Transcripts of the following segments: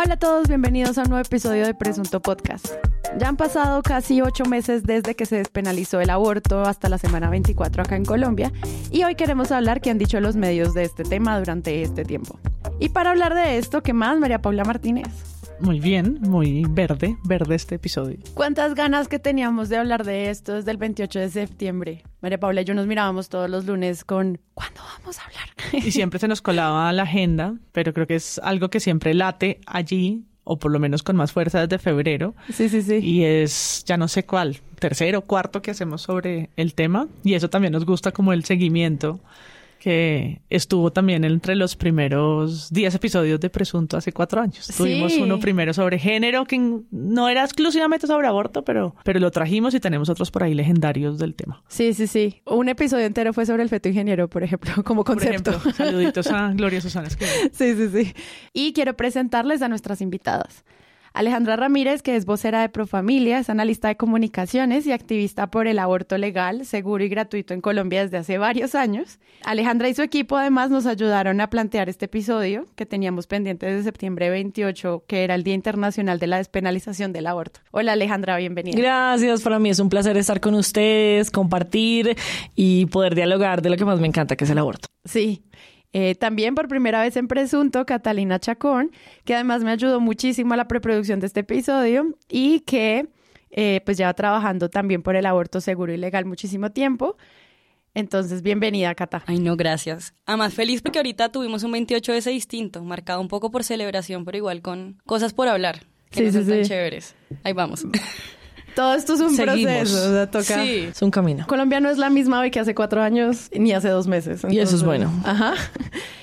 Hola a todos, bienvenidos a un nuevo episodio de Presunto Podcast. Ya han pasado casi ocho meses desde que se despenalizó el aborto hasta la semana 24 acá en Colombia y hoy queremos hablar qué han dicho los medios de este tema durante este tiempo. Y para hablar de esto, ¿qué más, María Paula Martínez? Muy bien, muy verde, verde este episodio. ¿Cuántas ganas que teníamos de hablar de esto desde el 28 de septiembre? María Paula y yo nos mirábamos todos los lunes con ¿cuándo vamos a hablar? Y siempre se nos colaba la agenda, pero creo que es algo que siempre late allí, o por lo menos con más fuerza desde febrero. Sí, sí, sí. Y es ya no sé cuál, tercero, cuarto que hacemos sobre el tema. Y eso también nos gusta como el seguimiento que estuvo también entre los primeros 10 episodios de Presunto hace cuatro años. Tuvimos uno primero sobre género, que no era exclusivamente sobre aborto, pero, pero lo trajimos y tenemos otros por ahí legendarios del tema. Sí, sí, sí. Un episodio entero fue sobre el feto ingeniero, por ejemplo, como concepto. Por ejemplo, saluditos a Gloria Susana Sí, sí, sí. Y quiero presentarles a nuestras invitadas. Alejandra Ramírez, que es vocera de Profamilia, es analista de comunicaciones y activista por el aborto legal, seguro y gratuito en Colombia desde hace varios años. Alejandra y su equipo además nos ayudaron a plantear este episodio que teníamos pendiente desde septiembre 28, que era el Día Internacional de la Despenalización del Aborto. Hola Alejandra, bienvenida. Gracias, para mí es un placer estar con ustedes, compartir y poder dialogar de lo que más me encanta, que es el aborto. Sí, eh, también por primera vez en Presunto, Catalina Chacón, que además me ayudó muchísimo a la preproducción de este episodio y que eh, pues lleva trabajando también por el aborto seguro y legal muchísimo tiempo. Entonces, bienvenida, Cata. Ay, no, gracias. Además, feliz porque ahorita tuvimos un 28 de ese distinto, marcado un poco por celebración, pero igual con cosas por hablar, que no son tan chéveres. Ahí vamos. Todo esto es un proceso, o sea, toca. Sí. Es un camino. Colombia no es la misma hoy que hace cuatro años ni hace dos meses. y eso es bueno. Ajá.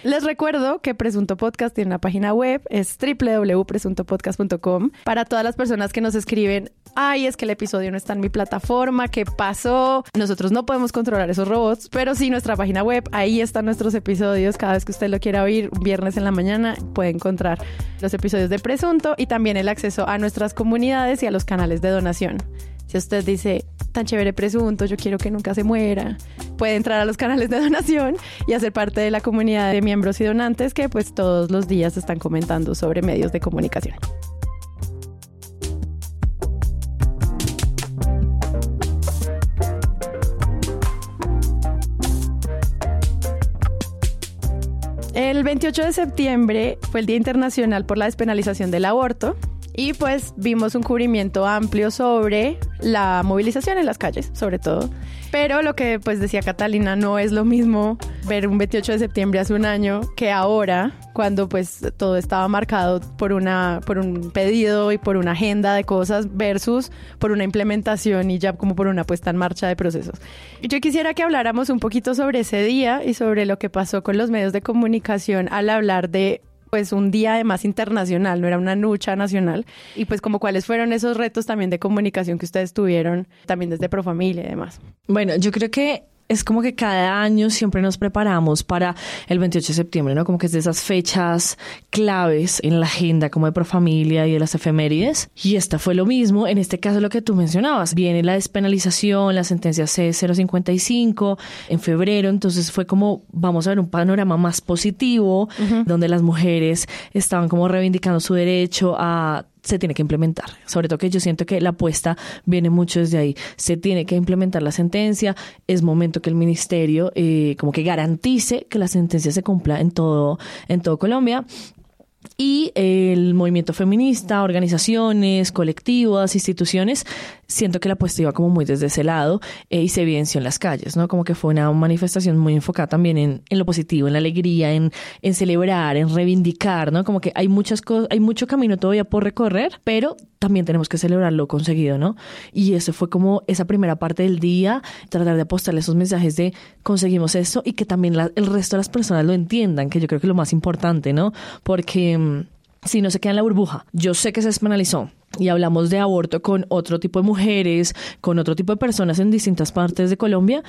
Les recuerdo que Presunto Podcast tiene una página web, es www.presuntopodcast.com. Para todas las personas que nos escriben, ay, es que el episodio no está en mi plataforma, ¿qué pasó? Nosotros no podemos controlar esos robots, pero sí nuestra página web, ahí están nuestros episodios. Cada vez que usted lo quiera oír, un viernes en la mañana, puede encontrar los episodios de Presunto y también el acceso a nuestras comunidades y a los canales de donación. Si usted dice, tan chévere presunto, yo quiero que nunca se muera, puede entrar a los canales de donación y hacer parte de la comunidad de miembros y donantes que pues todos los días están comentando sobre medios de comunicación. El 28 de septiembre fue el Día Internacional por la Despenalización del Aborto y pues vimos un cubrimiento amplio sobre la movilización en las calles, sobre todo. Pero lo que pues decía Catalina, no es lo mismo ver un 28 de septiembre hace un año que ahora, cuando pues todo estaba marcado por, una, por un pedido y por una agenda de cosas versus por una implementación y ya como por una puesta en marcha de procesos. Yo quisiera que habláramos un poquito sobre ese día y sobre lo que pasó con los medios de comunicación al hablar de pues un día además internacional, no era una lucha nacional. Y pues como cuáles fueron esos retos también de comunicación que ustedes tuvieron, también desde Profamilia y demás. Bueno, yo creo que es como que cada año siempre nos preparamos para el 28 de septiembre, ¿no? Como que es de esas fechas claves en la agenda como de Profamilia y de las efemérides. Y esta fue lo mismo, en este caso lo que tú mencionabas. Viene la despenalización, la sentencia C055 en febrero, entonces fue como vamos a ver un panorama más positivo, donde las mujeres estaban como reivindicando su derecho a se tiene que implementar. Sobre todo que yo siento que la apuesta viene mucho desde ahí. Se tiene que implementar la sentencia. Es momento que el ministerio eh, como que garantice que la sentencia se cumpla en todo, en todo Colombia y el movimiento feminista, organizaciones, colectivas, instituciones, siento que la apuesta iba como muy desde ese lado eh, y se evidenció en las calles, ¿no? Como que fue una manifestación muy enfocada también en, en lo positivo, en la alegría, en, en, celebrar, en reivindicar, ¿no? Como que hay muchas cosas, hay mucho camino todavía por recorrer, pero también tenemos que celebrar lo conseguido, ¿no? Y eso fue como esa primera parte del día, tratar de apostarle esos mensajes de conseguimos esto y que también el resto de las personas lo entiendan, que yo creo que es lo más importante, ¿no? Porque mm, si no se queda en la burbuja, yo sé que se despenalizó, y hablamos de aborto con otro tipo de mujeres, con otro tipo de personas en distintas partes de Colombia,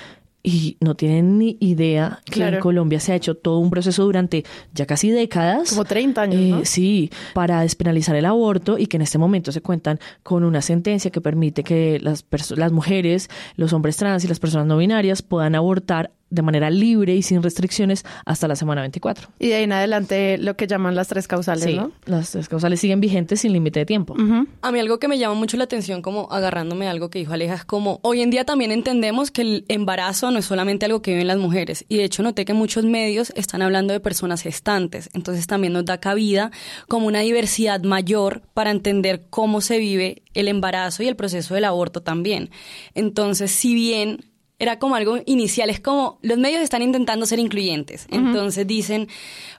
y no tienen ni idea que en Colombia se ha hecho todo un proceso durante ya casi décadas. Como 30 años. ¿no? Eh, sí, para despenalizar el aborto y que en este momento se cuentan con una sentencia que permite que las, las mujeres, los hombres trans y las personas no binarias puedan abortar de manera libre y sin restricciones hasta la semana 24. Y de ahí en adelante lo que llaman las tres causales, Sí, ¿no? las tres causales siguen vigentes sin límite de tiempo. A mí algo que me llama mucho la atención, como agarrándome a algo que dijo Aleja, es como hoy en día también entendemos que el embarazo no es solamente algo que viven las mujeres. Y de hecho noté que muchos medios están hablando de personas gestantes. Entonces también nos da cabida como una diversidad mayor para entender cómo se vive el embarazo y el proceso del aborto también. Entonces, si bien era como algo inicial, es como los medios están intentando ser incluyentes. Entonces dicen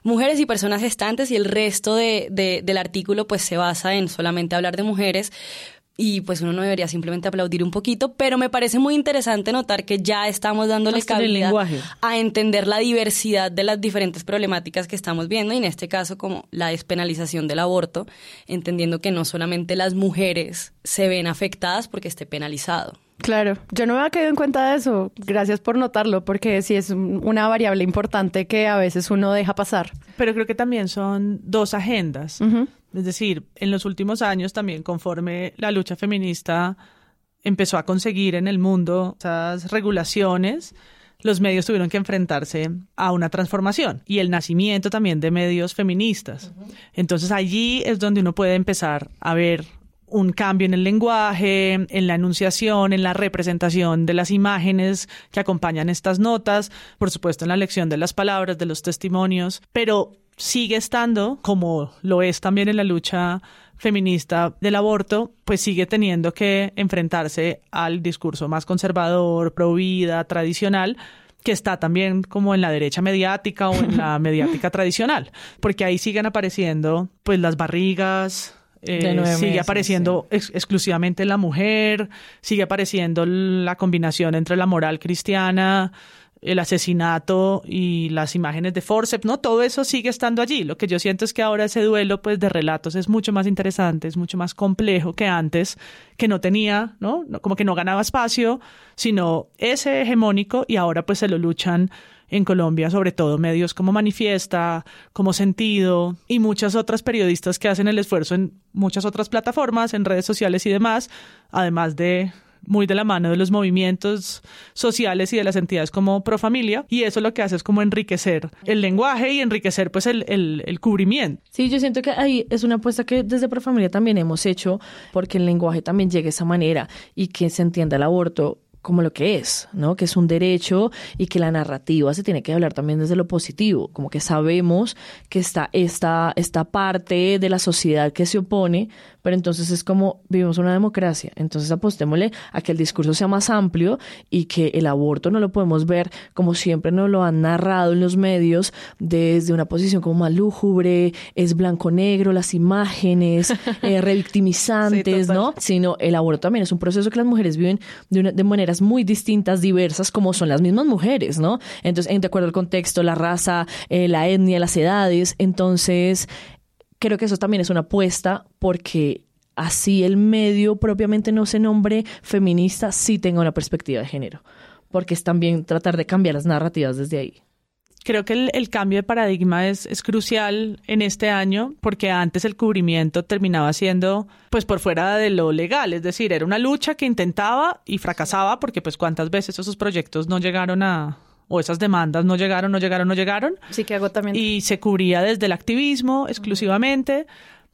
mujeres y personas gestantes y el resto de, de- del artículo pues se basa en solamente hablar de mujeres. Y pues uno no debería simplemente aplaudir un poquito, pero me parece muy interesante notar que ya estamos dándole Hasta cabida lenguaje. a entender la diversidad de las diferentes problemáticas que estamos viendo y en este caso como la despenalización del aborto, entendiendo que no solamente las mujeres se ven afectadas porque esté penalizado. Claro, yo no me había caído en cuenta de eso. Gracias por notarlo, porque sí es un- una variable importante que a veces uno deja pasar. Pero creo que también son dos agendas. Es decir, en los últimos años también conforme la lucha feminista empezó a conseguir en el mundo esas regulaciones, los medios tuvieron que enfrentarse a una transformación y el nacimiento también de medios feministas. Entonces allí es donde uno puede empezar a ver un cambio en el lenguaje, en la enunciación, en la representación de las imágenes que acompañan estas notas, por supuesto en la elección de las palabras, de los testimonios, pero sigue estando, como lo es también en la lucha feminista del aborto, pues sigue teniendo que enfrentarse al discurso más conservador, pro vida, tradicional, que está también como en la derecha mediática o en la mediática tradicional, porque ahí siguen apareciendo pues las barrigas, eh, sigue apareciendo ex- exclusivamente la mujer, sigue apareciendo la combinación entre la moral cristiana, el asesinato y las imágenes de forceps, ¿no? Todo eso sigue estando allí. Lo que yo siento es que ahora ese duelo pues de relatos es mucho más interesante, es mucho más complejo que antes, que no tenía, ¿no? Como que no ganaba espacio, sino ese hegemónico y ahora pues se lo luchan en Colombia, sobre todo medios como Manifiesta, como Sentido y muchas otras periodistas que hacen el esfuerzo en muchas otras plataformas, en redes sociales y demás, además de muy de la mano de los movimientos sociales y de las entidades como Profamilia, y eso lo que hace es como enriquecer el lenguaje y enriquecer pues el, el, el cubrimiento. Sí, yo siento que ahí es una apuesta que desde Profamilia también hemos hecho porque el lenguaje también llegue a esa manera y que se entienda el aborto como lo que es, ¿no? Que es un derecho y que la narrativa se tiene que hablar también desde lo positivo, como que sabemos que está esta, esta parte de la sociedad que se opone, pero entonces es como vivimos una democracia, entonces apostémosle a que el discurso sea más amplio y que el aborto no lo podemos ver como siempre nos lo han narrado en los medios desde una posición como más lúgubre, es blanco-negro, las imágenes, eh, revictimizantes, Sí. ¿no? Sino el aborto también es un proceso que las mujeres viven de, una- de muy distintas, diversas, como son las mismas mujeres, ¿no? Entonces, en- de acuerdo al contexto, la raza, eh, la etnia, las edades. Entonces, creo que eso también es una apuesta porque así el medio propiamente no se nombre feminista, sí tenga una perspectiva de género. Porque es también tratar de cambiar las narrativas desde ahí. Creo que el, el cambio de paradigma es, es crucial en este año porque antes el cubrimiento terminaba siendo pues por fuera de lo legal, es decir, era una lucha que intentaba y fracasaba porque pues cuántas veces esos proyectos no llegaron a o esas demandas no llegaron, no llegaron, no llegaron Sí que agotamiento. y se cubría desde el activismo exclusivamente,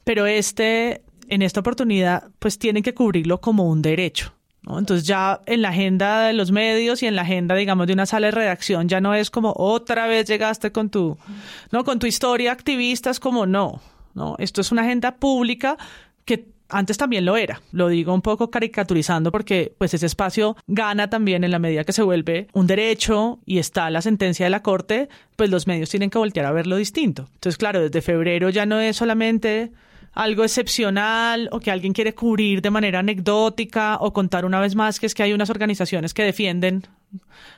pero este, en esta oportunidad, pues tienen que cubrirlo como un derecho. Entonces ya en la agenda de los medios y en la agenda, digamos, de una sala de redacción ya no es como otra vez llegaste con tu, no, con tu historia activista, es como no, no, esto es una agenda pública que antes también lo era. Lo digo un poco caricaturizando porque pues ese espacio gana también en la medida que se vuelve un derecho y está la sentencia de la corte, pues los medios tienen que voltear a verlo distinto. Entonces, claro, desde febrero ya no es solamente algo excepcional o que alguien quiere cubrir de manera anecdótica o contar una vez más que es que hay unas organizaciones que defienden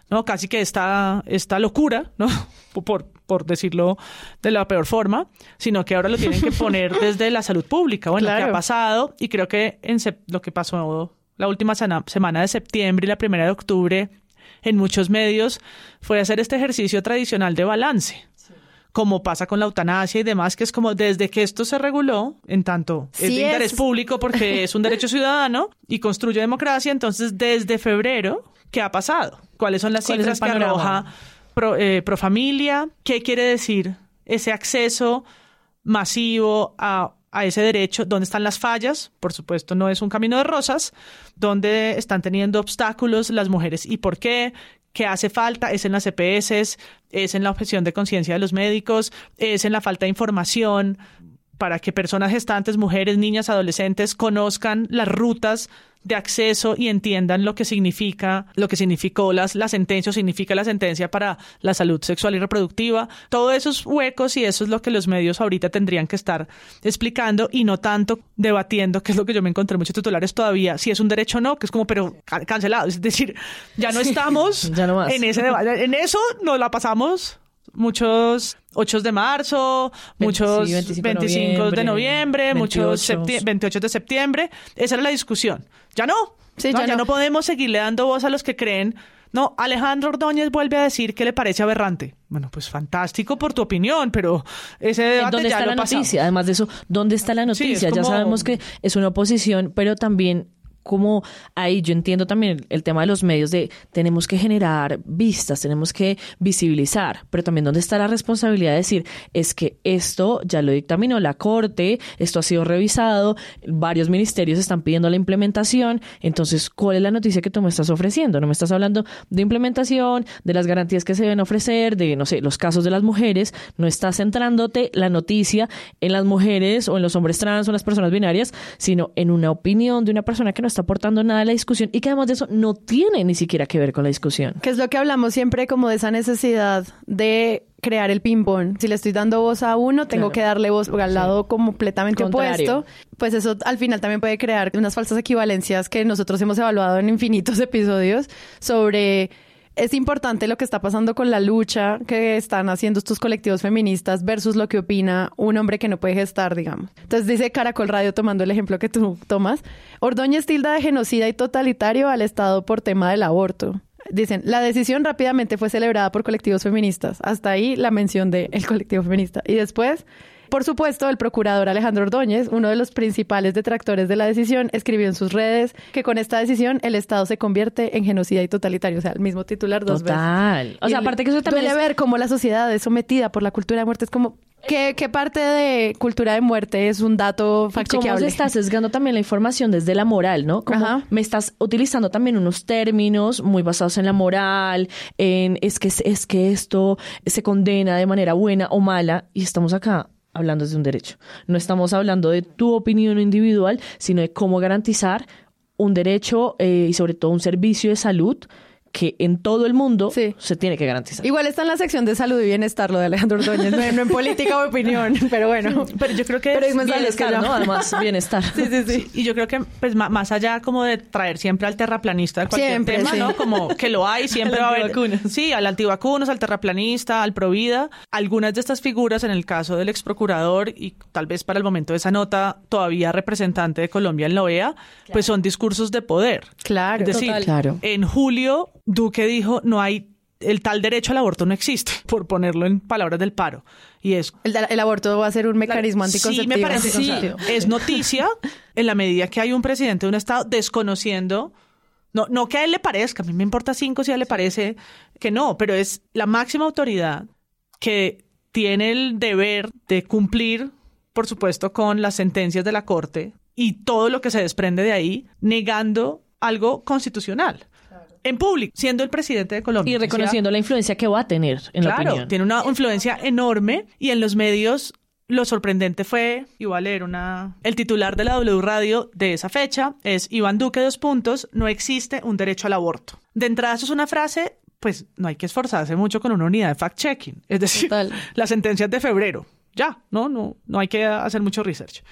no casi que esta, esta locura, ¿no? Por, por decirlo de la peor forma, sino que ahora lo tienen que poner desde la salud pública. Bueno, ¿qué Claro. ha pasado? Y creo que en lo que pasó la última semana de septiembre y la primera de octubre en muchos medios fue hacer este ejercicio tradicional de balance como pasa con la eutanasia y demás, que es como desde que esto se reguló, en tanto es de interés público porque es un derecho ciudadano y construye democracia, entonces desde febrero, qué ha pasado, cuáles son las ¿Cuál es el cifras que arroja pro, eh, Profamilia, qué quiere decir ese acceso masivo a, a ese derecho, dónde están las fallas, por supuesto no es un camino de rosas, dónde están teniendo obstáculos las mujeres y por qué, qué hace falta, es en las EPS, es en la objeción de conciencia de los médicos, es en la falta de información para que personas gestantes, mujeres, niñas, adolescentes conozcan las rutas de acceso y entiendan lo que significa, lo que significó las, la sentencia o significa la sentencia para la salud sexual y reproductiva. Todos esos huecos y eso es lo que los medios ahorita tendrían que estar explicando y no tanto debatiendo, que es lo que yo me encontré en muchos titulares todavía, si es un derecho o no, que es como, pero ca- cancelado. Es decir, ya no estamos Ya no en ese debate. En eso nos la pasamos muchos 8 de marzo, muchos sí, 25 25 de noviembre, muchos 28. septie- 28 de septiembre. Esa era la discusión. Ya no. Sí, no, ya ya no. no podemos seguirle dando voz a los que creen. No, Alejandro Ordóñez vuelve a decir que le parece aberrante. Bueno, pues fantástico por tu opinión, pero ese debate ¿Dónde ya está lo la pasamos. noticia? Además de eso, ¿dónde está la Sí, noticia? Ya sabemos que es una oposición, pero también como ahí yo entiendo también el tema de los medios de tenemos que generar vistas, tenemos que visibilizar, pero también dónde está la responsabilidad de decir es que esto ya lo dictaminó la Corte, esto ha sido revisado, varios ministerios están pidiendo la implementación, entonces ¿cuál es la noticia que tú me estás ofreciendo? No me estás hablando de implementación, de las garantías que se deben ofrecer, de no sé, los casos de las mujeres, no estás centrándote la noticia en las mujeres o en los hombres trans o en las personas binarias, sino en una opinión de una persona que no está aportando nada a la discusión y que además de eso no tiene ni siquiera que ver con la discusión. Que es lo que hablamos siempre como de esa necesidad de crear el ping-pong. Si le estoy dando voz a uno, tengo Claro. que darle voz al lado completamente Contrario. opuesto. Pues eso al final también puede crear unas falsas equivalencias que nosotros hemos evaluado en infinitos episodios sobre es importante lo que está pasando con la lucha que están haciendo estos colectivos feministas versus lo que opina un hombre que no puede gestar, digamos. Entonces dice Caracol Radio, tomando el ejemplo que tú tomas, Ordóñez tilda de genocida y totalitario al Estado por tema del aborto. Dicen, la decisión rápidamente fue celebrada por colectivos feministas. Hasta ahí la mención del colectivo feminista. Y después, por supuesto, el procurador Alejandro Ordóñez, uno de los principales detractores de la decisión, escribió en sus redes que con esta decisión el Estado se convierte en genocida y totalitario. O sea, el mismo titular dos veces. Total. O sea, aparte que eso también duele es- ver cómo la sociedad es sometida por la cultura de muerte. Es como, ¿qué, qué parte de cultura de muerte es un dato ¿Y cómo se está sesgando también la información desde la moral, no? Como Ajá. me estás utilizando también unos términos muy basados en la moral, en es que, es que esto se condena de manera buena o mala, y estamos acá hablando desde un derecho. No estamos hablando de tu opinión individual, sino de cómo garantizar un derecho eh, y sobre todo un servicio de salud que en todo el mundo Sí. se tiene que garantizar. Igual está en la sección de salud y bienestar lo de Alejandro Ordóñez, no, no en política o opinión, pero bueno. Pero yo creo que Pero es que bienestar, ya. ¿no? Además, bienestar. Sí, sí, sí. Y yo creo que, pues, más allá como de traer siempre al terraplanista de cualquier Siempre, tema, sí. ¿no? Como que lo hay, siempre va a haber. Sí, al antivacunas, al terraplanista, al provida. Algunas de estas figuras, en el caso del ex procurador y tal vez para el momento de esa nota, todavía representante de Colombia en la OEA, pues son discursos de poder. Claro. Es decir, Total. Claro. en julio, Duque dijo, no hay, el tal derecho al aborto no existe, por ponerlo en palabras del paro. Y es El, el aborto va a ser un mecanismo anticonceptivo. Sí, me parece. Sí, es noticia en la medida que hay un presidente de un estado desconociendo. No, no que a él le parezca, a mí me importa cinco si a él le parece que no, pero es la máxima autoridad que tiene el deber de cumplir, por supuesto, con las sentencias de la Corte y todo lo que se desprende de ahí, negando algo constitucional. En público, siendo el presidente de Colombia. Y O sea, reconociendo la influencia que va a tener en la claro, opinión. tiene una influencia enorme y en los medios lo sorprendente fue, y voy a leer una, el titular de la W Radio de esa fecha es Iván Duque, dos puntos, no existe un derecho al aborto. De entrada, eso es una frase, pues no hay que esforzarse mucho con una unidad de fact-checking, es decir, Total. las sentencias de febrero, ya, no, no, no hay que hacer mucho research.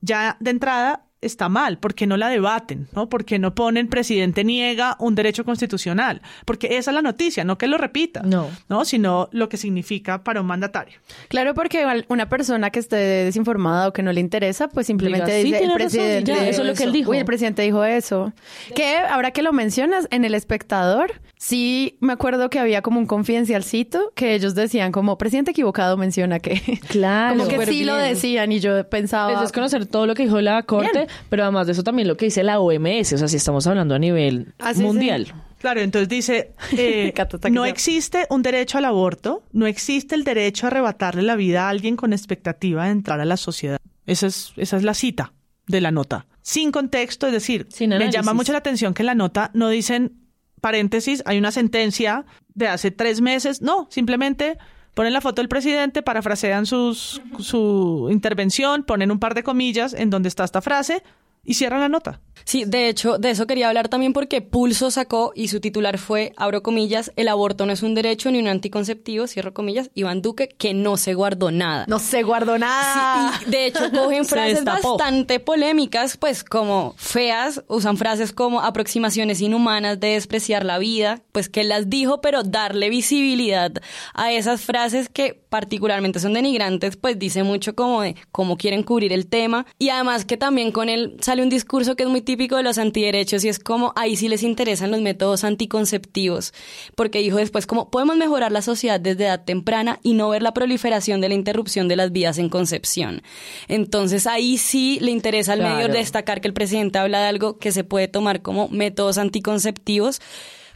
Ya de entrada está mal, porque no la debaten, ¿no? Porque no ponen presidente niega un derecho constitucional, porque esa es la noticia, no que lo repita, No. ¿no? Sino lo que significa para un mandatario. Claro, porque una persona que esté desinformada o que no le interesa, pues simplemente Diga, sí, dice el tiene razón, presidente. ya, eso es lo que él dijo. Uy, el presidente dijo eso. Que ahora que lo mencionas, en El Espectador, sí me acuerdo que había como un confidencialcito que ellos decían como presidente equivocado menciona que. Claro. como que sí lo decían y yo pensaba. Eso es conocer todo lo que dijo la Corte, Bien. pero además de eso también lo que dice la OMS, o sea, si estamos hablando a nivel Ah, mundial. sí. Claro, entonces dice, eh, no existe un derecho al aborto, no existe el derecho a arrebatarle la vida a alguien con expectativa de entrar a la sociedad. Esa es, esa es la cita de la nota. Sin contexto, es decir, Sin me llama mucho la atención que en la nota no dicen, paréntesis, hay una sentencia de hace tres meses. No, simplemente ponen la foto del presidente, parafrasean sus, su intervención, ponen un par de comillas en donde está esta frase y cierran la nota. Sí, de hecho, de eso quería hablar también porque Pulso sacó y su titular fue, abro comillas, el aborto no es un derecho ni un anticonceptivo, cierro comillas, Iván Duque, que no se guardó nada. No se guardó nada. Sí, y de hecho cogen Se frases bastante polémicas, pues como feas, usan frases como aproximaciones inhumanas de despreciar la vida, pues que las dijo, pero darle visibilidad a esas frases que particularmente son denigrantes, pues dice mucho como de cómo quieren cubrir el tema y además que también con él sale un discurso que es muy típico de los antiderechos y es como ahí sí les interesan los métodos anticonceptivos, porque dijo después como podemos mejorar la sociedad desde edad temprana y no ver la proliferación de la interrupción de las vías en concepción. Entonces ahí sí le interesa al Claro. medio destacar que el presidente habla de algo que se puede tomar como métodos anticonceptivos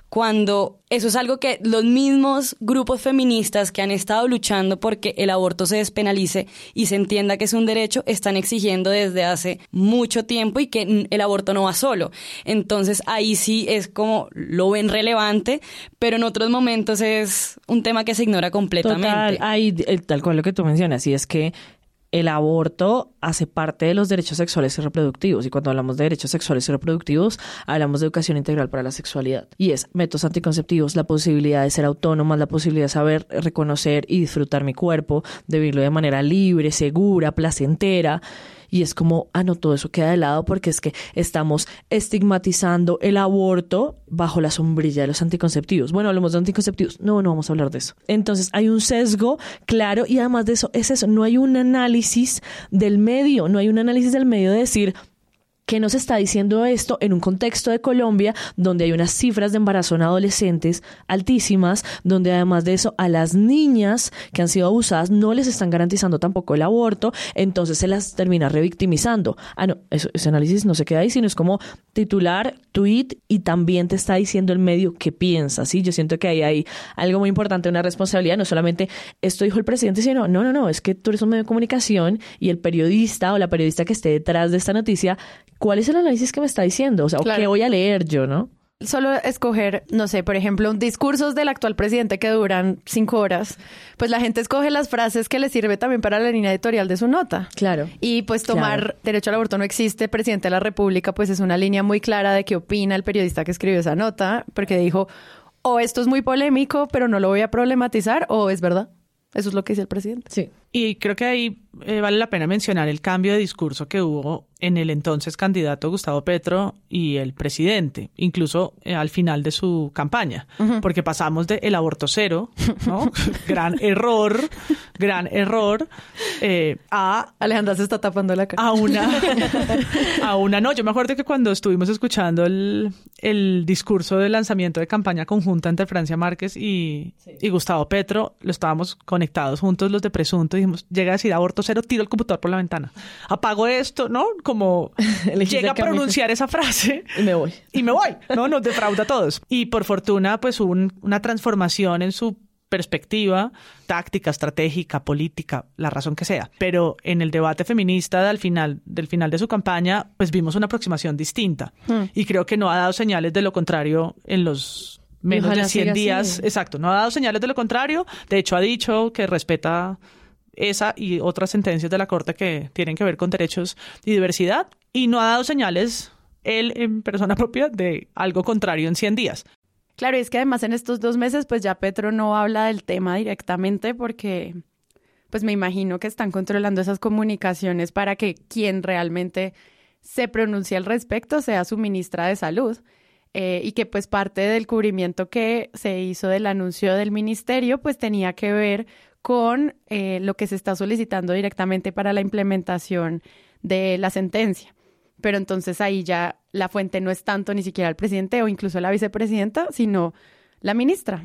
cuando eso es algo que los mismos grupos feministas que han estado luchando porque el aborto se despenalice y se entienda que es un derecho, están exigiendo desde hace mucho tiempo y que el aborto no va solo. Entonces ahí sí es como lo ven relevante, pero en otros momentos es un tema que se ignora completamente. Total, hay, tal cual lo que tú mencionas, y es que el aborto hace parte de los derechos sexuales y reproductivos. Y cuando hablamos de derechos sexuales y reproductivos, hablamos de educación integral para la sexualidad. Y es métodos anticonceptivos, la posibilidad de ser autónomas, la posibilidad de saber reconocer y disfrutar mi cuerpo, de vivirlo de manera libre, segura, placentera. Y es como, ah, no, todo eso queda de lado porque es que estamos estigmatizando el aborto bajo la sombrilla de los anticonceptivos. Bueno, hablamos de anticonceptivos. No, no vamos a hablar de eso. Entonces, hay un sesgo claro y además de eso, es eso, no hay un análisis del medio, no hay un análisis del medio de decir, ¿Qué nos está diciendo esto en un contexto de Colombia donde hay unas cifras de embarazo en adolescentes altísimas, donde además de eso a las niñas que han sido abusadas no les están garantizando tampoco el aborto, entonces se las termina revictimizando? Ah, no, eso- ese análisis no se queda ahí, sino es como titular, tweet y también te está diciendo el medio qué piensa, ¿sí? Yo siento que ahí hay algo muy importante, una responsabilidad, no solamente esto dijo el presidente, sino, no, no, no, es que tú eres un medio de comunicación y el periodista o la periodista que esté detrás de esta noticia, ¿cuál es el análisis que me está diciendo? O sea, ¿o Claro. ¿qué voy a leer yo, no? Solo escoger, no sé, por ejemplo, discursos del actual presidente que duran cinco horas, pues la gente escoge las frases que le sirve también para la línea editorial de su nota. Claro. Y pues tomar Claro. derecho al aborto no existe, presidente de la República, pues es una línea muy clara de qué opina el periodista que escribió esa nota, porque dijo, o esto es muy polémico, pero no lo voy a problematizar, o es verdad. Eso es lo que dice el presidente. Sí. Y creo que ahí eh, vale la pena mencionar el cambio de discurso que hubo en el entonces candidato Gustavo Petro y el presidente, incluso eh, al final de su campaña, porque pasamos de el aborto cero, ¿no? gran error, gran error, eh, a Alejandra se está tapando la cara. a una, a una, no, yo me acuerdo que cuando estuvimos escuchando el, el discurso de lanzamiento de campaña conjunta entre Francia Márquez y, y Gustavo Petro, lo estábamos conectados juntos los de Presunto, y dijimos, llega a decir aborto cero, tiro el computador por la ventana, apago esto, ¿no? Como llega a pronunciar esa frase Y me voy. y me voy, ¿no? Nos defrauda a todos. Y por fortuna, pues hubo un- una transformación en su perspectiva táctica, estratégica, política, la razón que sea. Pero en el debate feminista al final, del final de su campaña, pues vimos una aproximación distinta. Y creo que no ha dado señales de lo contrario en los menos ojalá de 100 siga días. así. Exacto, no ha dado señales de lo contrario. De hecho, ha dicho que respeta esa y otras sentencias de la Corte que tienen que ver con derechos y diversidad. Y no ha dado señales él en persona propia de algo contrario en 100 días. Claro, y es que además en estos dos meses, pues ya Petro no habla del tema directamente porque, pues me imagino que están controlando esas comunicaciones para que quien realmente se pronuncie al respecto sea su ministra de Salud. Eh, y que pues parte del cubrimiento que se hizo del anuncio del ministerio, pues tenía que ver con eh, lo que se está solicitando directamente para la implementación de la sentencia. Pero entonces ahí ya la fuente no es tanto ni siquiera el presidente o incluso la vicepresidenta, sino la ministra.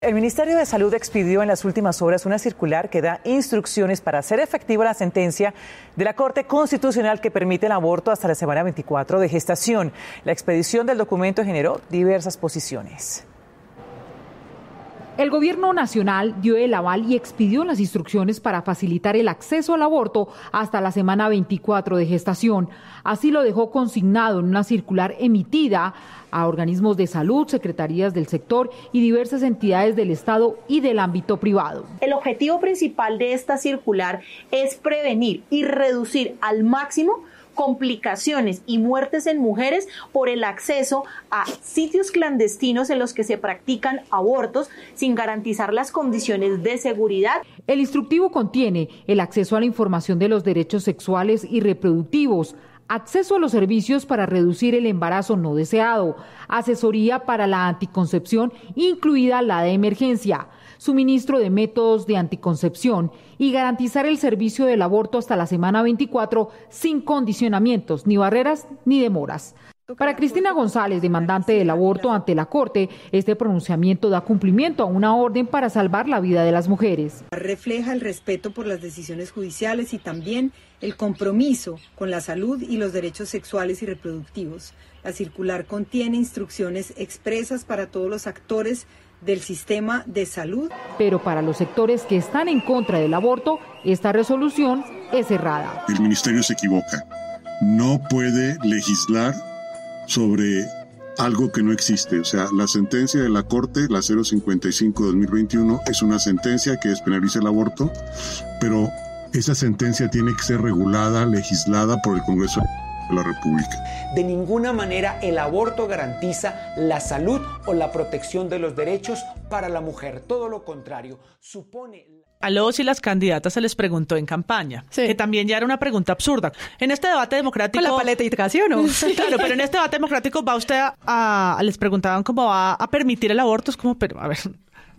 El Ministerio de Salud expidió en las últimas horas una circular que da instrucciones para hacer efectiva la sentencia de la Corte Constitucional que permite el aborto hasta la semana 24 de gestación. La expedición del documento generó diversas posiciones. El gobierno nacional dio el aval y expidió las instrucciones para facilitar el acceso al aborto hasta la semana 24 de gestación. Así lo dejó consignado en una circular emitida a organismos de salud, secretarías del sector y diversas entidades del Estado y del ámbito privado. El objetivo principal de esta circular es prevenir y reducir al máximo complicaciones y muertes en mujeres por el acceso a sitios clandestinos en los que se practican abortos sin garantizar las condiciones de seguridad. El instructivo contiene el acceso a la información de los derechos sexuales y reproductivos, acceso a los servicios para reducir el embarazo no deseado, asesoría para la anticoncepción, incluida la de emergencia, suministro de métodos de anticoncepción y garantizar el servicio del aborto hasta la semana 24 sin condicionamientos, ni barreras ni demoras. Para Cristina González, demandante del aborto ante la Corte, este pronunciamiento da cumplimiento a una orden para salvar la vida de las mujeres. Refleja el respeto por las decisiones judiciales y también el compromiso con la salud y los derechos sexuales y reproductivos. La circular contiene instrucciones expresas para todos los actores del sistema de salud. Pero para los sectores que están en contra del aborto, esta resolución es errada. El ministerio se equivoca. No puede legislar sobre algo que no existe. O sea, la sentencia de la Corte, la 055-2021, es una sentencia que despenaliza el aborto, pero esa sentencia tiene que ser regulada, legislada por el Congreso de la República. De ninguna manera el aborto garantiza la salud o la protección de los derechos para la mujer. Todo lo contrario, supone... A los y las candidatas se les preguntó en campaña, que también ya era una pregunta absurda. En este debate democrático... Con la paleta de ¿no? claro, pero en este debate democrático va usted a... les preguntaban cómo va a permitir el aborto. Es como, pero a ver,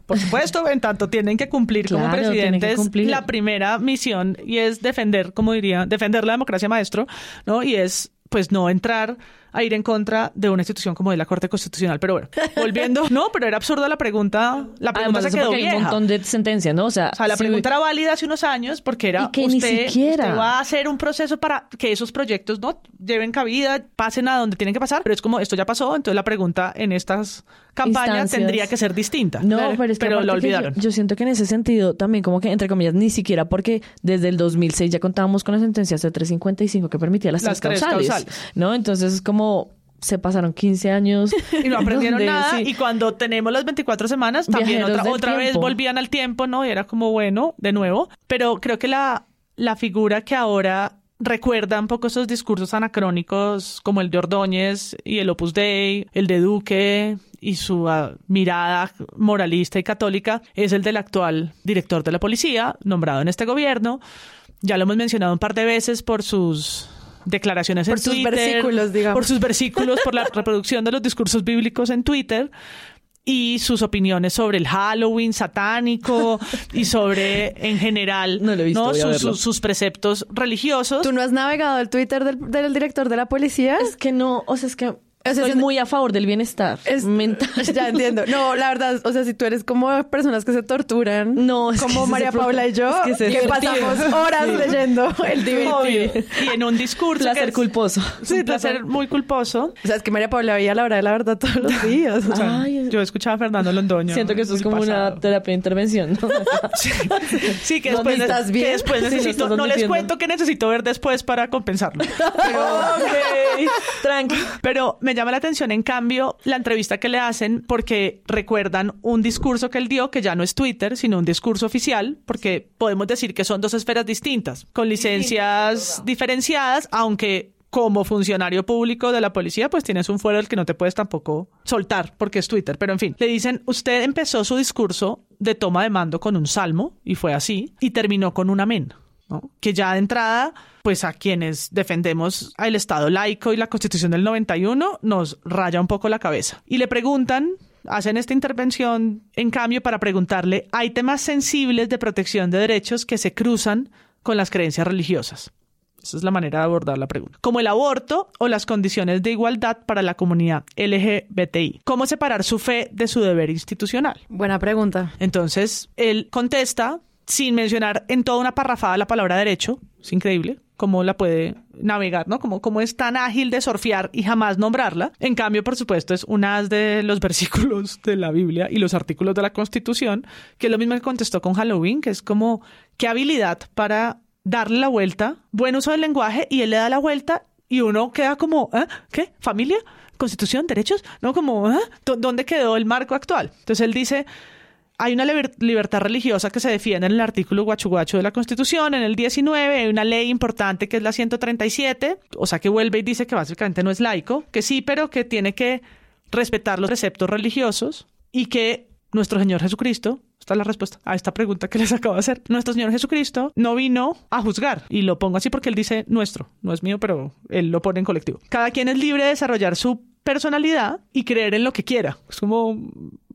por supuesto, en tanto tienen que cumplir como presidentes la primera misión y es defender, como diría, defender la democracia maestro, ¿no? Y es pues no entrar a ir en contra de una institución como de la Corte Constitucional. Pero bueno, volviendo, no, pero era absurda la pregunta. La pregunta se quedó vieja. Hay un montón de sentencias, ¿no? O sea, la pregunta era válida hace unos años porque era que usted, usted va a hacer un proceso para que esos proyectos no lleven cabida, pasen a donde tienen que pasar, pero es como esto ya pasó, entonces la pregunta en estas campañas tendría que ser distinta. No, pero, es que lo olvidaron. Yo, siento que en ese sentido también como que entre comillas ni siquiera porque desde el 2006 ya contábamos con la sentencia de 355 que permitía las, tres, causales, ¿no? Entonces es como se pasaron 15 años. Y no aprendieron nada. Y cuando tenemos las 24 semanas, también otra, otra vez volvían al tiempo, ¿no? Y era como, bueno, de nuevo. Pero creo que la, la figura que ahora recuerda un poco esos discursos anacrónicos como el de Ordóñez y el Opus Dei, el de Duque y su ah, mirada moralista y católica es el del actual director de la policía, nombrado en este gobierno. Ya lo hemos mencionado un par de veces por sus declaraciones por en sus Twitter, versículos, digamos. por sus versículos, por la reproducción de los discursos bíblicos en Twitter y sus opiniones sobre el Halloween satánico y sobre en general no, Sus, preceptos religiosos. ¿Tú no has navegado el Twitter del, del director de la policía? Es que no, o sea, es que Estoy muy a favor del bienestar mental. Ya entiendo. No, la verdad, o sea, si tú eres como personas que se torturan, no, como María Paula y yo, que, pasamos horas leyendo el DVD. Y en un discurso. Placer que es, culposo. Sí, placer muy culposo. O sea, es que María Paula veía la hora de la verdad todos los días. O sea, yo escuchaba a Fernando Londoño. Siento que eso es como una terapia de intervención. ¿no? sí, que después, estás bien? Que después necesito, no les cuento que necesito ver después para compensarlo. Pero, ok, tranqui. Pero me llama la atención, en cambio, la entrevista que le hacen porque recuerdan un discurso que él dio, que ya no es Twitter, sino un discurso oficial, porque podemos decir que son dos esferas distintas, con licencias diferenciadas, aunque como funcionario público de la policía, pues tienes un fuero del que no te puedes tampoco soltar porque es Twitter. Pero en fin, le dicen, usted empezó su discurso de toma de mando con un salmo, y fue así, y terminó con un amén. Que ya de entrada, pues a quienes defendemos el Estado laico y la Constitución del 91 nos raya un poco la cabeza. Y le preguntan, hacen esta intervención en cambio para preguntarle, hay temas sensibles de protección de derechos que se cruzan con las creencias religiosas. Esa es la manera de abordar la pregunta. Como el aborto o las condiciones de igualdad para la comunidad LGBTI. ¿Cómo separar su fe de su deber institucional? Buena pregunta. Entonces, él contesta sin mencionar en toda una parrafada la palabra derecho. Es increíble cómo la puede navegar, ¿no? Como, es tan ágil de surfear y jamás nombrarla. En cambio, por supuesto, es una de los versículos de la Biblia y los artículos de la Constitución, que es lo mismo que contestó con Halloween, que es como qué habilidad para darle la vuelta, buen uso del lenguaje y él le da la vuelta y uno queda como, ¿eh? ¿qué? ¿Familia? ¿Constitución? ¿Derechos? No, como, ¿eh? ¿dónde quedó el marco actual? Entonces él dice, hay una libertad religiosa que se defiende en el artículo guachuguacho de la Constitución, en el 19, hay una ley importante que es la 137, o sea que vuelve y dice que básicamente no es laico, que sí, pero que tiene que respetar los preceptos religiosos y que nuestro Señor Jesucristo, esta es la respuesta a esta pregunta que les acabo de hacer, nuestro Señor Jesucristo no vino a juzgar, y lo pongo así porque él dice nuestro, no es mío, pero él lo pone en colectivo. Cada quien es libre de desarrollar su personalidad y creer en lo que quiera. Es como,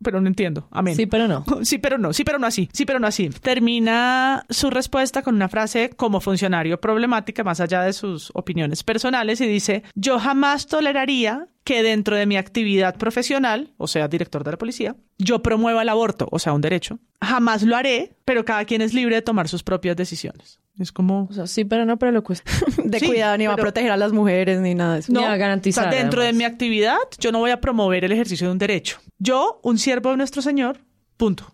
pero no entiendo. Amén. Sí, pero no. Sí, pero no. Sí, pero no así. Sí, pero no así. Termina su respuesta con una frase como funcionario problemática, más allá de sus opiniones personales, y dice, yo jamás toleraría que dentro de mi actividad profesional, o sea, director de la policía, yo promueva el aborto, o sea, un derecho. Jamás lo haré, pero cada quien es libre de tomar sus propias decisiones. Es como... O sea, sí, pero no, pero lo cuesta. de cuidado, ni va a proteger a las mujeres, ni nada de eso. No, ni a garantizar. O sea, dentro de mi actividad, yo no voy a promover el ejercicio de un derecho. Yo, un siervo de nuestro Señor, punto.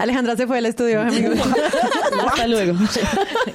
Alejandra se fue del estudio, amigos. Hasta luego.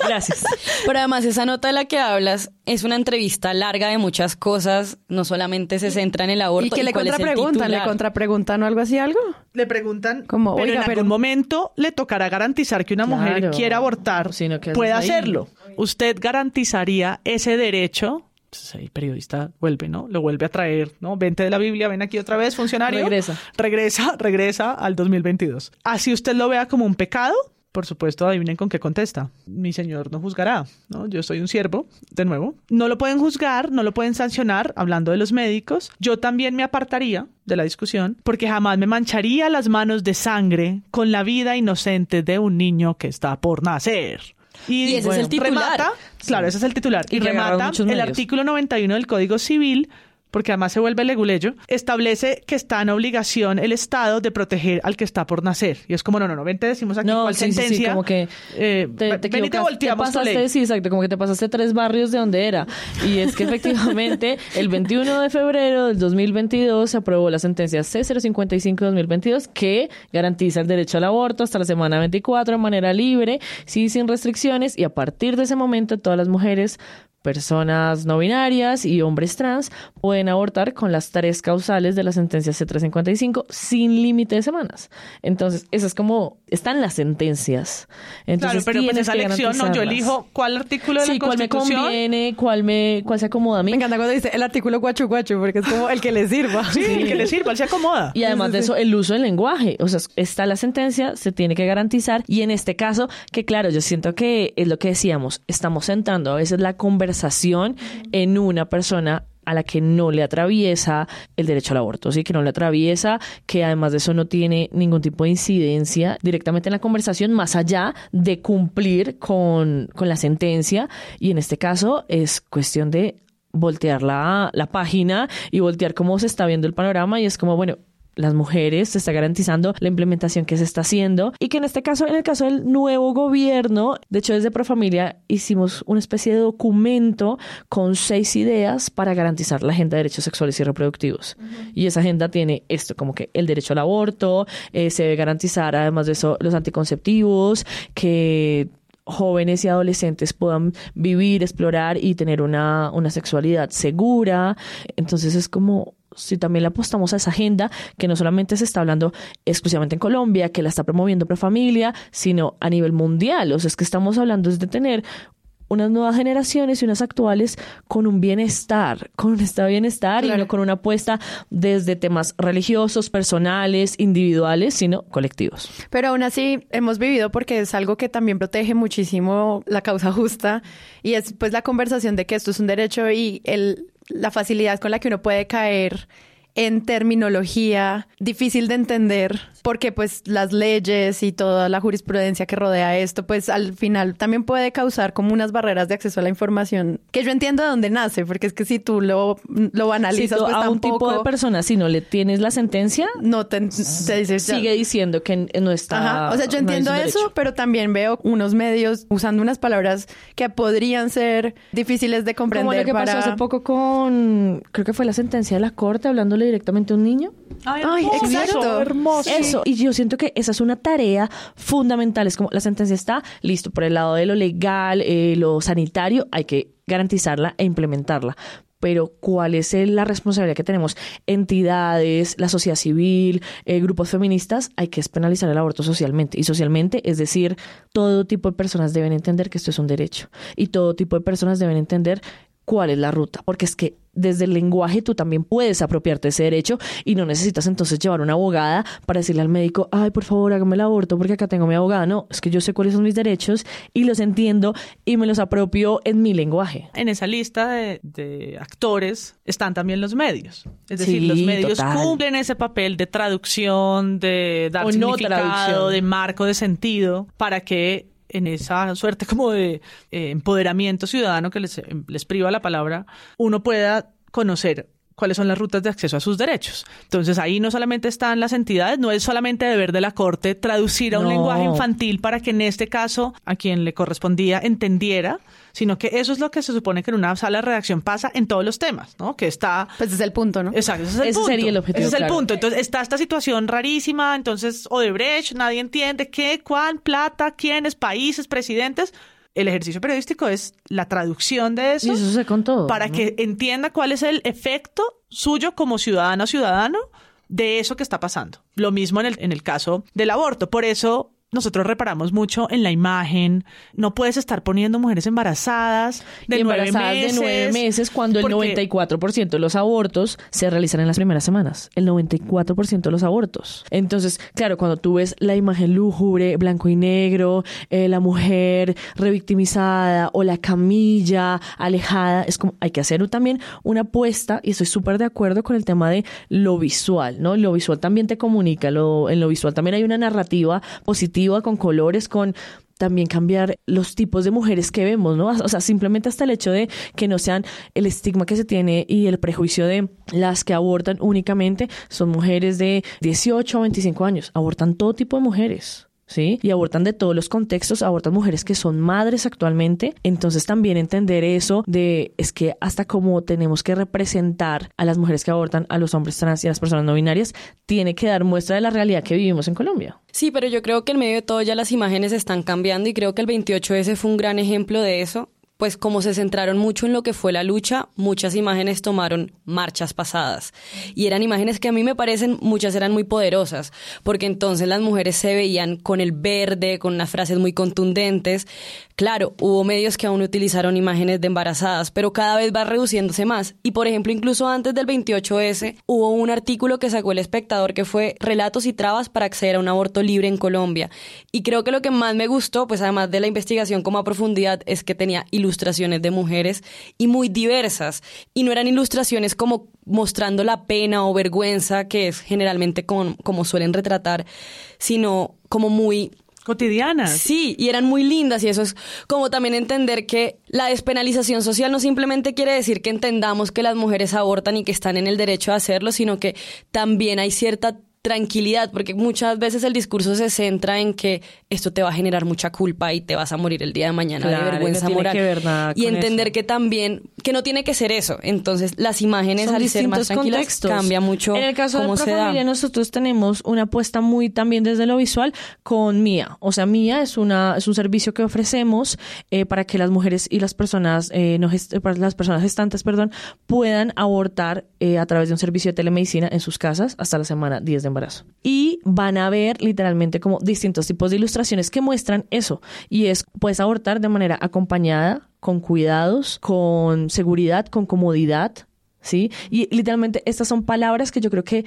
Gracias. Pero además, esa nota de la que hablas es una entrevista larga de muchas cosas, no solamente se centra en el aborto. ¿Y que le contrapreguntan? ¿Le contrapreguntan o algo así, algo? Le preguntan, como, pero oiga, en pero- algún momento le tocará garantizar que una mujer Claro. quiera abortar, Sino que pueda ahí. hacerlo. ¿Usted garantizaría ese derecho? Entonces ahí el periodista vuelve, ¿no? Lo vuelve a traer, ¿no? Vente de la Biblia, ven aquí otra vez, funcionario. Regresa. Regresa, regresa al 2022. Así usted lo vea como un pecado, por supuesto, adivinen con qué contesta. Mi señor no juzgará, ¿no? Yo soy un siervo, de nuevo. No lo pueden juzgar, no lo pueden sancionar, hablando de los médicos. Yo también me apartaría de la discusión, porque jamás me mancharía las manos de sangre con la vida inocente de un niño que está por nacer. Y ese es el titular. remata, claro, ese es el titular. Y, remata el artículo 91 del Código Civil porque además se vuelve leguleyo, establece que está en obligación el Estado de proteger al que está por nacer. Y es como, no, no, no, ven, te decimos aquí No, cuál sí, sí, sí, sentencia. como que eh, te, te ven y te volteamos te tu pasaste, ley. sí, exacto, como que te pasaste tres barrios de donde era. Y es que efectivamente el 21 de febrero del 2022 se aprobó la sentencia C055-2022 que garantiza el derecho al aborto hasta la semana 24 de manera libre, sí, sin restricciones, y a partir de ese momento todas las mujeres personas no binarias y hombres trans pueden abortar con las tres causales de la sentencia C355 sin límite de semanas. Entonces, eso es como, están las sentencias. Entonces, claro, pero pues esa que elección, no, yo elijo cuál artículo de Sí, la cuál me Constitución. conviene, cuál me, cuál se acomoda a mí. Me encanta cuando dice el artículo guachu guachu, porque es como el que le sirva. Sí, el que le sirva, él se acomoda. Y además de eso, el uso del lenguaje. O sea, está la sentencia, se tiene que garantizar. Y en este caso, que claro, yo siento que es lo que decíamos, estamos centrando a veces la conversación en una persona a la que no le atraviesa el derecho al aborto, sí, que no le atraviesa, que además de eso no tiene ningún tipo de incidencia directamente en la conversación, más allá de cumplir con, con la sentencia. Y en este caso es cuestión de voltear la, la página y voltear cómo se está viendo el panorama y es como, bueno, las mujeres, se está garantizando la implementación que se está haciendo y que en este caso, en el caso del nuevo gobierno, de hecho desde Profamilia hicimos una especie de documento con seis ideas para garantizar la agenda de derechos sexuales y reproductivos. Y esa agenda tiene esto, como que el derecho al aborto, eh, se debe garantizar además de eso los anticonceptivos, que jóvenes y adolescentes puedan vivir, explorar y tener una, una sexualidad segura. Entonces es como si también le apostamos a esa agenda que no solamente se está hablando exclusivamente en Colombia, que la está promoviendo Profamilia, sino a nivel mundial. O sea, es que estamos hablando de tener unas nuevas generaciones y unas actuales con un bienestar, con un estado de bienestar y no con una apuesta desde temas religiosos, personales, individuales, sino colectivos. Pero aún así hemos vivido porque es algo que también protege muchísimo la causa justa y es pues la conversación de que esto es un derecho y el, la facilidad con la que uno puede caer en terminología difícil de entender, porque pues las leyes y toda la jurisprudencia que rodea esto, pues al final también puede causar como unas barreras de acceso a la información, que yo entiendo de dónde nace, porque es que si tú lo, lo analizas Si tú pues a un tipo de persona, si no le tienes la sentencia, no te, te dices ya- sigue diciendo que no está. Ajá. O sea, yo entiendo eso, derecho. pero también veo unos medios usando unas palabras que podrían ser difíciles de comprender. Como lo que pasó hace poco con, creo que fue la sentencia de la corte, hablándole directamente a un niño. Ay, hermoso, exacto. hermoso. Eso, y yo siento que esa es una tarea fundamental. Es como la sentencia está listo por el lado de lo legal, eh, lo sanitario, hay que garantizarla e implementarla. Pero ¿cuál es el- la responsabilidad que tenemos? Entidades, la sociedad civil, eh, grupos feministas, hay que penalizar el aborto socialmente. Y socialmente, es decir, todo tipo de personas deben entender que esto es un derecho. Y todo tipo de personas deben entender cuál es la ruta, porque es que desde el lenguaje tú también puedes apropiarte de ese derecho y no necesitas entonces llevar una abogada para decirle al médico, ay, por favor, hágame el aborto porque acá tengo mi abogada. No, es que yo sé cuáles son mis derechos y los entiendo y me los apropio en mi lenguaje. En esa lista de, de actores están también los medios. Es decir, Sí, los medios total. cumplen ese papel de traducción, de dar O no significado, traducción. de marco de sentido, para que en esa suerte como de eh, empoderamiento ciudadano que les, les priva la palabra, uno pueda conocer cuáles son las rutas de acceso a sus derechos. Entonces ahí no solamente están las entidades, no es solamente deber de la Corte traducir a un No. lenguaje infantil para que en este caso a quien le correspondía entendiera, sino que eso es lo que se supone que en una sala de redacción pasa en todos los temas, ¿no? Que está... Pues ese es el punto, ¿no? Exacto, ese es el Ese punto. sería el objetivo, Ese es el claro. punto. Entonces está esta situación rarísima, entonces Odebrecht, nadie entiende qué, cuán, plata, quiénes, países, presidentes. El ejercicio periodístico es la traducción de eso Y eso se con todo. para ¿no? que entienda cuál es el efecto suyo como ciudadano o ciudadano de eso que está pasando. Lo mismo en el, en el caso del aborto. Por eso nosotros reparamos mucho en la imagen. No puedes estar poniendo mujeres embarazadas de embarazadas nueve meses. de nueve meses cuando el porque- 94% de los abortos se realizan en las primeras semanas. El 94% de los abortos. Entonces, claro, cuando tú ves la imagen lúgubre, blanco y negro, eh, la mujer revictimizada o la camilla alejada, es como hay que hacer también una apuesta y estoy súper de acuerdo con el tema de lo visual, ¿no? Lo visual también te comunica, lo, en lo visual también hay una narrativa positiva con colores, con también cambiar los tipos de mujeres que vemos, ¿no? O sea, simplemente hasta el hecho de que no sean el estigma que se tiene y el prejuicio de las que abortan únicamente son mujeres de 18 a 25 años. Abortan todo tipo de mujeres. ¿Sí? Y abortan de todos los contextos, abortan mujeres que son madres actualmente. Entonces también entender eso de es que hasta como tenemos que representar a las mujeres que abortan, a los hombres trans y a las personas no binarias, tiene que dar muestra de la realidad que vivimos en Colombia. Sí, pero yo creo que en medio de todo ya las imágenes están cambiando y creo que el 28S fue un gran ejemplo de eso. Pues como se centraron mucho en lo que fue la lucha, muchas imágenes tomaron marchas pasadas. Y eran imágenes que a mí me parecen, muchas eran muy poderosas, porque entonces las mujeres se veían con el verde, con unas frases muy contundentes. Claro, hubo medios que aún utilizaron imágenes de embarazadas, pero cada vez va reduciéndose más. Y por ejemplo, incluso antes del 28S, hubo un artículo que sacó el espectador que fue Relatos y trabas para acceder a un aborto libre en Colombia. Y creo que lo que más me gustó, pues además de la investigación como a profundidad, es que tenía de mujeres y muy diversas. Y no eran ilustraciones como mostrando la pena o vergüenza, que es generalmente como, como suelen retratar, sino como muy Cotidianas. Sí, y eran muy lindas y eso es como también entender que la despenalización social no simplemente quiere decir que entendamos que las mujeres abortan y que están en el derecho a hacerlo, sino que también hay cierta tranquilidad, porque muchas veces el discurso se centra en que esto te va a generar mucha culpa y te vas a morir el día de mañana Claro, de no vergüenza tiene moral. que ver nada y entender eso. que también, que no tiene que ser eso. Entonces, las imágenes Son al ser más tranquilas contextos. cambia mucho En el caso de cómo se da. Profamilia, nosotros tenemos una apuesta muy también desde lo visual con Mía. O sea, Mía es una es un servicio que ofrecemos eh, para que las mujeres y las personas eh, no gest- para las personas gestantes, perdón, puedan abortar eh, a través de un servicio de telemedicina en sus casas hasta la semana 10 de Y van a ver literalmente como distintos tipos de ilustraciones que muestran eso. Y es puedes abortar de manera acompañada, con cuidados, con seguridad, con comodidad, ¿sí? Y literalmente estas son palabras que yo creo que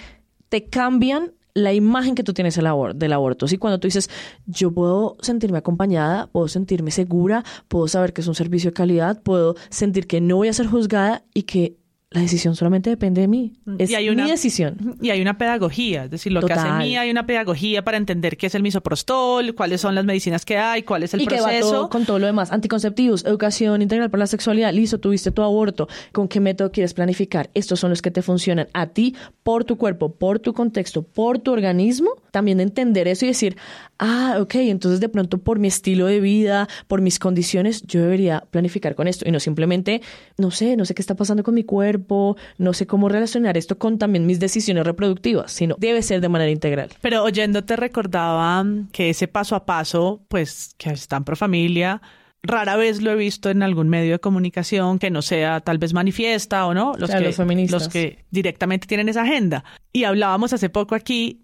te cambian la imagen que tú tienes del aborto. ¿sí? Cuando tú dices, yo puedo sentirme acompañada, puedo sentirme segura, puedo saber que es un servicio de calidad, puedo sentir que no voy a ser juzgada y que la decisión solamente depende de mí. Es Y hay una- mi decisión. Y hay una pedagogía, es decir, lo que hace mí hay una pedagogía para entender qué es el misoprostol, cuáles son las medicinas que hay, cuál es el y que va proceso. todo con todo lo demás. Anticonceptivos, educación integral para la sexualidad. Listo, tuviste tu aborto. ¿Con qué método quieres planificar? Estos son los que te funcionan a ti, por tu cuerpo, por tu contexto, por tu organismo. También entender eso y decir, ah, ok, entonces de pronto por mi estilo de vida, por mis condiciones, yo debería planificar con esto. Y no simplemente, no sé, no sé qué está pasando con mi cuerpo, no sé cómo relacionar esto con también mis decisiones reproductivas, sino debe ser de manera integral. Pero oyéndote recordaba mm, que ese paso a paso, pues que están pro familia, rara vez lo he visto en algún medio de comunicación que no sea tal vez manifiesta o no, los, que, los feministas. los que directamente tienen esa agenda. Y hablábamos hace poco aquí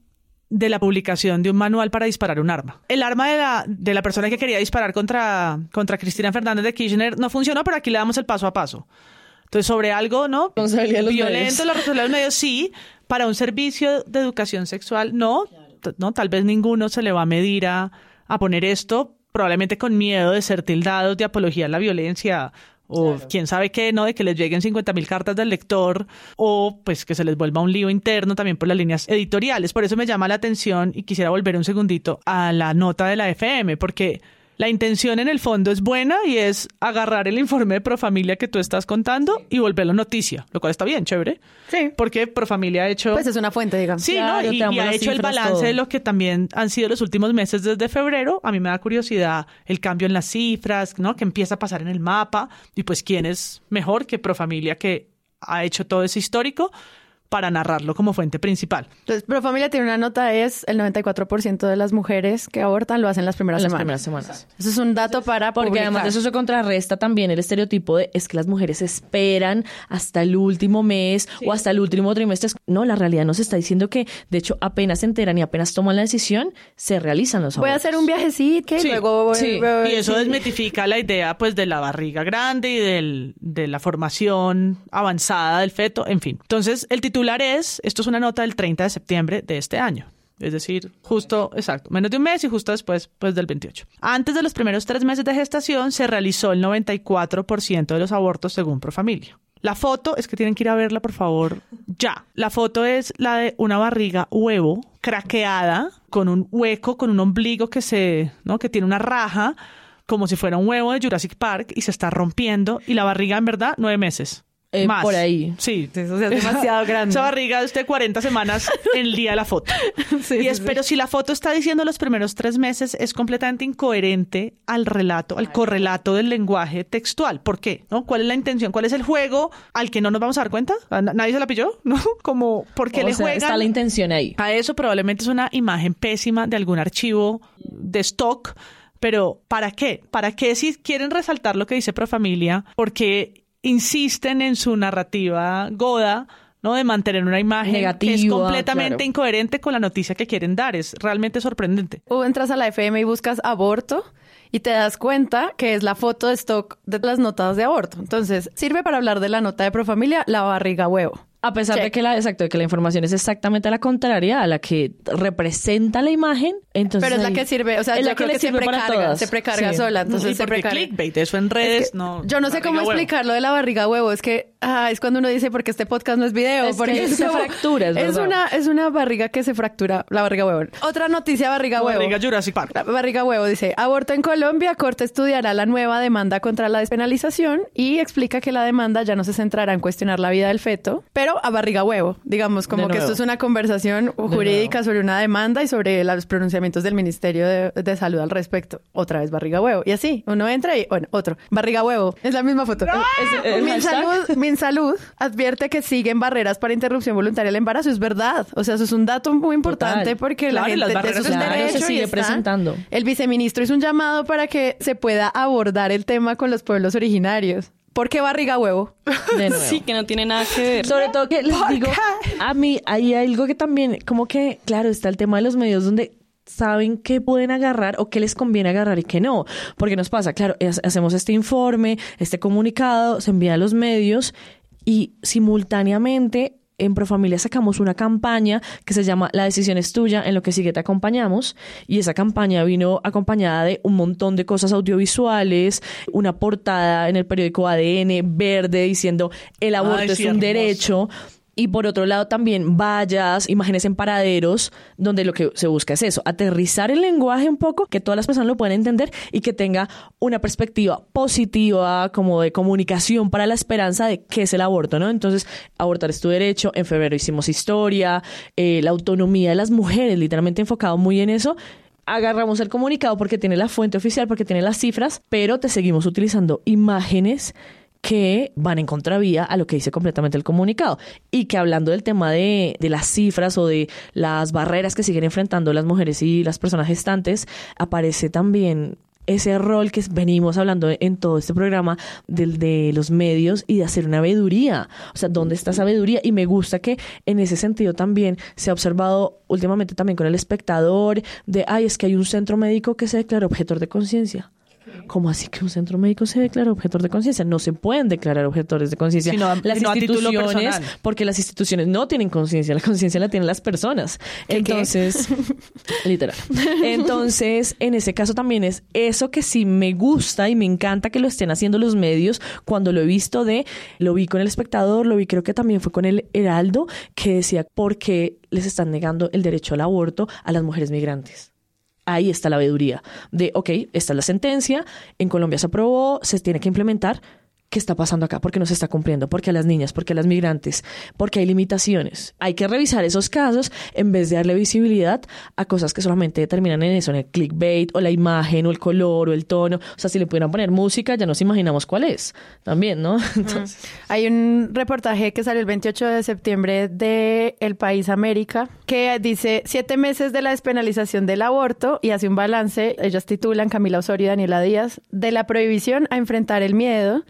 de la publicación de un manual para disparar un arma. El arma de la, de la persona que quería disparar contra, contra Cristina Fernández de Kirchner no funcionó, pero aquí le damos el paso a paso. Entonces, sobre algo, ¿no? Violento, medios. la responsabilidad de los medios, sí. Para un servicio de educación sexual, no. No Tal vez ninguno se le va a medir a, a poner esto, probablemente con miedo de ser tildados de apología a la violencia o quién sabe qué, ¿no? De que les lleguen 50 mil cartas del lector o pues que se les vuelva un lío interno también por las líneas editoriales. Por eso me llama la atención y quisiera volver un segundito a la nota de la FM, porque la intención en el fondo es buena y es agarrar el informe de Profamilia que tú estás contando y volverlo noticia, lo cual está bien, chévere. Sí. Porque Profamilia ha hecho... Pues es una fuente, digamos. Sí, Claro, ¿no? Y, ha hecho el balance todo. de lo que también han sido los últimos meses desde febrero. A mí me da curiosidad el cambio en las cifras, ¿no? Que empieza a pasar en el mapa. Y pues, ¿quién es mejor que Profamilia que ha hecho todo ese histórico para narrarlo como fuente principal? Entonces, Profamilia tiene una nota, es el 94% de las mujeres que abortan lo hacen las primeras las semanas. primeras semanas. Eso es un dato para Porque publicar. además de eso se contrarresta también el estereotipo de es que las mujeres esperan hasta el último mes o hasta el último trimestre. No, la realidad nos está diciendo que, de hecho, apenas se enteran y apenas toman la decisión, se realizan los Voy a abortos. hacer un viajecito, Sí, luego voy- sí. voy- Y eso sí. desmitifica la idea pues de la barriga grande y del, de la formación avanzada del feto, en fin. Entonces, el titular es, esto es una nota del 30 de septiembre de este año. Es decir, justo, exacto, menos de un mes y justo después pues del 28. Antes de los primeros tres meses de gestación se realizó el 94% de los abortos según Profamilia. La foto, es que tienen que ir a verla, por favor, ya. La foto es la de una barriga huevo craqueada, con un hueco, con un ombligo que se, ¿no? Que tiene una raja, como si fuera un huevo de Jurassic Park, y se está rompiendo, y la barriga, en verdad, nueve meses. Eh, Más. por ahí. Sí. Eso sí es demasiado grande. Esa barriga es de 40 semanas el día de la foto. Sí, y es, sí. Pero si la foto está diciendo los primeros tres meses, es completamente incoherente al relato, al correlato del lenguaje textual. ¿Por qué? ¿No? ¿Cuál es la intención? ¿Cuál es el juego al que no nos vamos a dar cuenta? ¿A na- ¿Nadie se la pilló? ¿No? Como, ¿por qué O le sea, juegan? está la intención ahí. A eso probablemente es una imagen pésima de algún archivo de stock, pero ¿para qué? ¿Para qué si quieren resaltar lo que dice Profamilia? Porque insisten en su narrativa goda, ¿no? De mantener una imagen que es Negativa, completamente claro. incoherente con la noticia que quieren dar. Es realmente sorprendente. O entras a la FM y buscas aborto y te das cuenta que es la foto de stock de las notas de aborto. Entonces, sirve para hablar de la nota de Profamilia, la barriga huevo. A pesar de que la, exacto, de que la información es exactamente la contraria a la que representa la imagen, entonces Pero es la que sirve, o sea, es yo la creo le que se precarga, se precarga Sí. sola, entonces y se precarga. clickbait, eso en redes, Es que no. yo no sé cómo huevo. explicar lo de la barriga huevo. Es que ah, es cuando uno dice porque este podcast no es video. Es porque que se como- fractura, es una es una barriga que se fractura, la barriga huevo. Otra noticia barriga huevo. Barriga Jurassic Park. La barriga huevo dice, aborto en Colombia, Corte estudiará la nueva demanda contra la despenalización y explica que la demanda ya no se centrará en cuestionar la vida del feto, pero a barriga huevo, digamos, como De que esto es una conversación jurídica sobre una demanda y sobre los pronunciamientos del Ministerio de, de Salud al respecto. Otra vez barriga huevo. Y así, uno entra y, bueno, otro. Barriga huevo. Es la misma foto. Es-. Minsalud, Minsalud advierte que siguen barreras para interrupción voluntaria del embarazo. Es verdad. O sea, eso es un dato muy importante Total. porque la las gente barreras es derecho se sigue está. presentando. El viceministro hizo un llamado para que se pueda abordar el tema con los pueblos originarios. ¿Por qué barriga huevo? de nuevo. Sí, que no tiene nada que ver. Sobre todo que les digo, a mí hay algo que también, como que, claro, está el tema de los medios donde saben qué pueden agarrar o qué les conviene agarrar y qué no. Porque nos pasa, claro, es- hacemos este informe, este comunicado, se envía a los medios y simultáneamente en Profamilia sacamos una campaña que se llama La decisión es tuya, en lo que sigue te acompañamos. Y esa campaña vino acompañada de un montón de cosas audiovisuales, una portada en el periódico ADN verde diciendo el aborto es un derecho. Y por otro lado también vallas, imágenes en paraderos, donde lo que se busca es eso, aterrizar el lenguaje un poco, que todas las personas lo puedan entender y que tenga una perspectiva positiva como de comunicación para la esperanza de qué es el aborto, ¿no? Entonces, abortar es tu derecho, en febrero hicimos historia, eh, la autonomía de las mujeres, literalmente enfocado muy en eso, agarramos el comunicado porque tiene la fuente oficial, porque tiene las cifras, pero te seguimos utilizando imágenes que van en contravía a lo que dice completamente el comunicado. Y que hablando del tema de, de, las cifras o de las barreras que siguen enfrentando las mujeres y las personas gestantes, aparece también ese rol que venimos hablando en todo este programa del de los medios y de hacer una veeduría. O sea, ¿dónde está esa veeduría? Y me gusta que en ese sentido también se ha observado últimamente también con el espectador de, ay, es que hay un centro médico que se declara objetor de conciencia. ¿Cómo así que un centro médico se declara objetor de conciencia? No se pueden declarar objetores de conciencia. Las sino instituciones, porque las instituciones no tienen conciencia, la conciencia la tienen las personas. Entonces, literal. Entonces, en ese caso también es eso que sí me gusta y me encanta que lo estén haciendo los medios cuando lo he visto de, lo vi con el espectador, lo vi creo que también fue con el Heraldo, que decía, ¿por qué les están negando el derecho al aborto a las mujeres migrantes? Ahí está la veeduría de, ok, esta es la sentencia, en Colombia se aprobó, se tiene que implementar, ¿qué está pasando acá? ¿Por qué no se está cumpliendo? ¿Por qué a las niñas? ¿Por qué a las migrantes? Porque hay limitaciones. Hay que revisar esos casos en vez de darle visibilidad a cosas que solamente determinan en eso, en el clickbait o la imagen o el color o el tono. O sea, si le pudieran poner música, ya nos imaginamos cuál es. También, ¿no? Entonces... Hay un reportaje que salió el 28 de septiembre de El País América que dice siete meses de la despenalización del aborto y hace un balance. Ellas titulan Camila Osorio y Daniela Díaz de la prohibición a enfrentar el miedo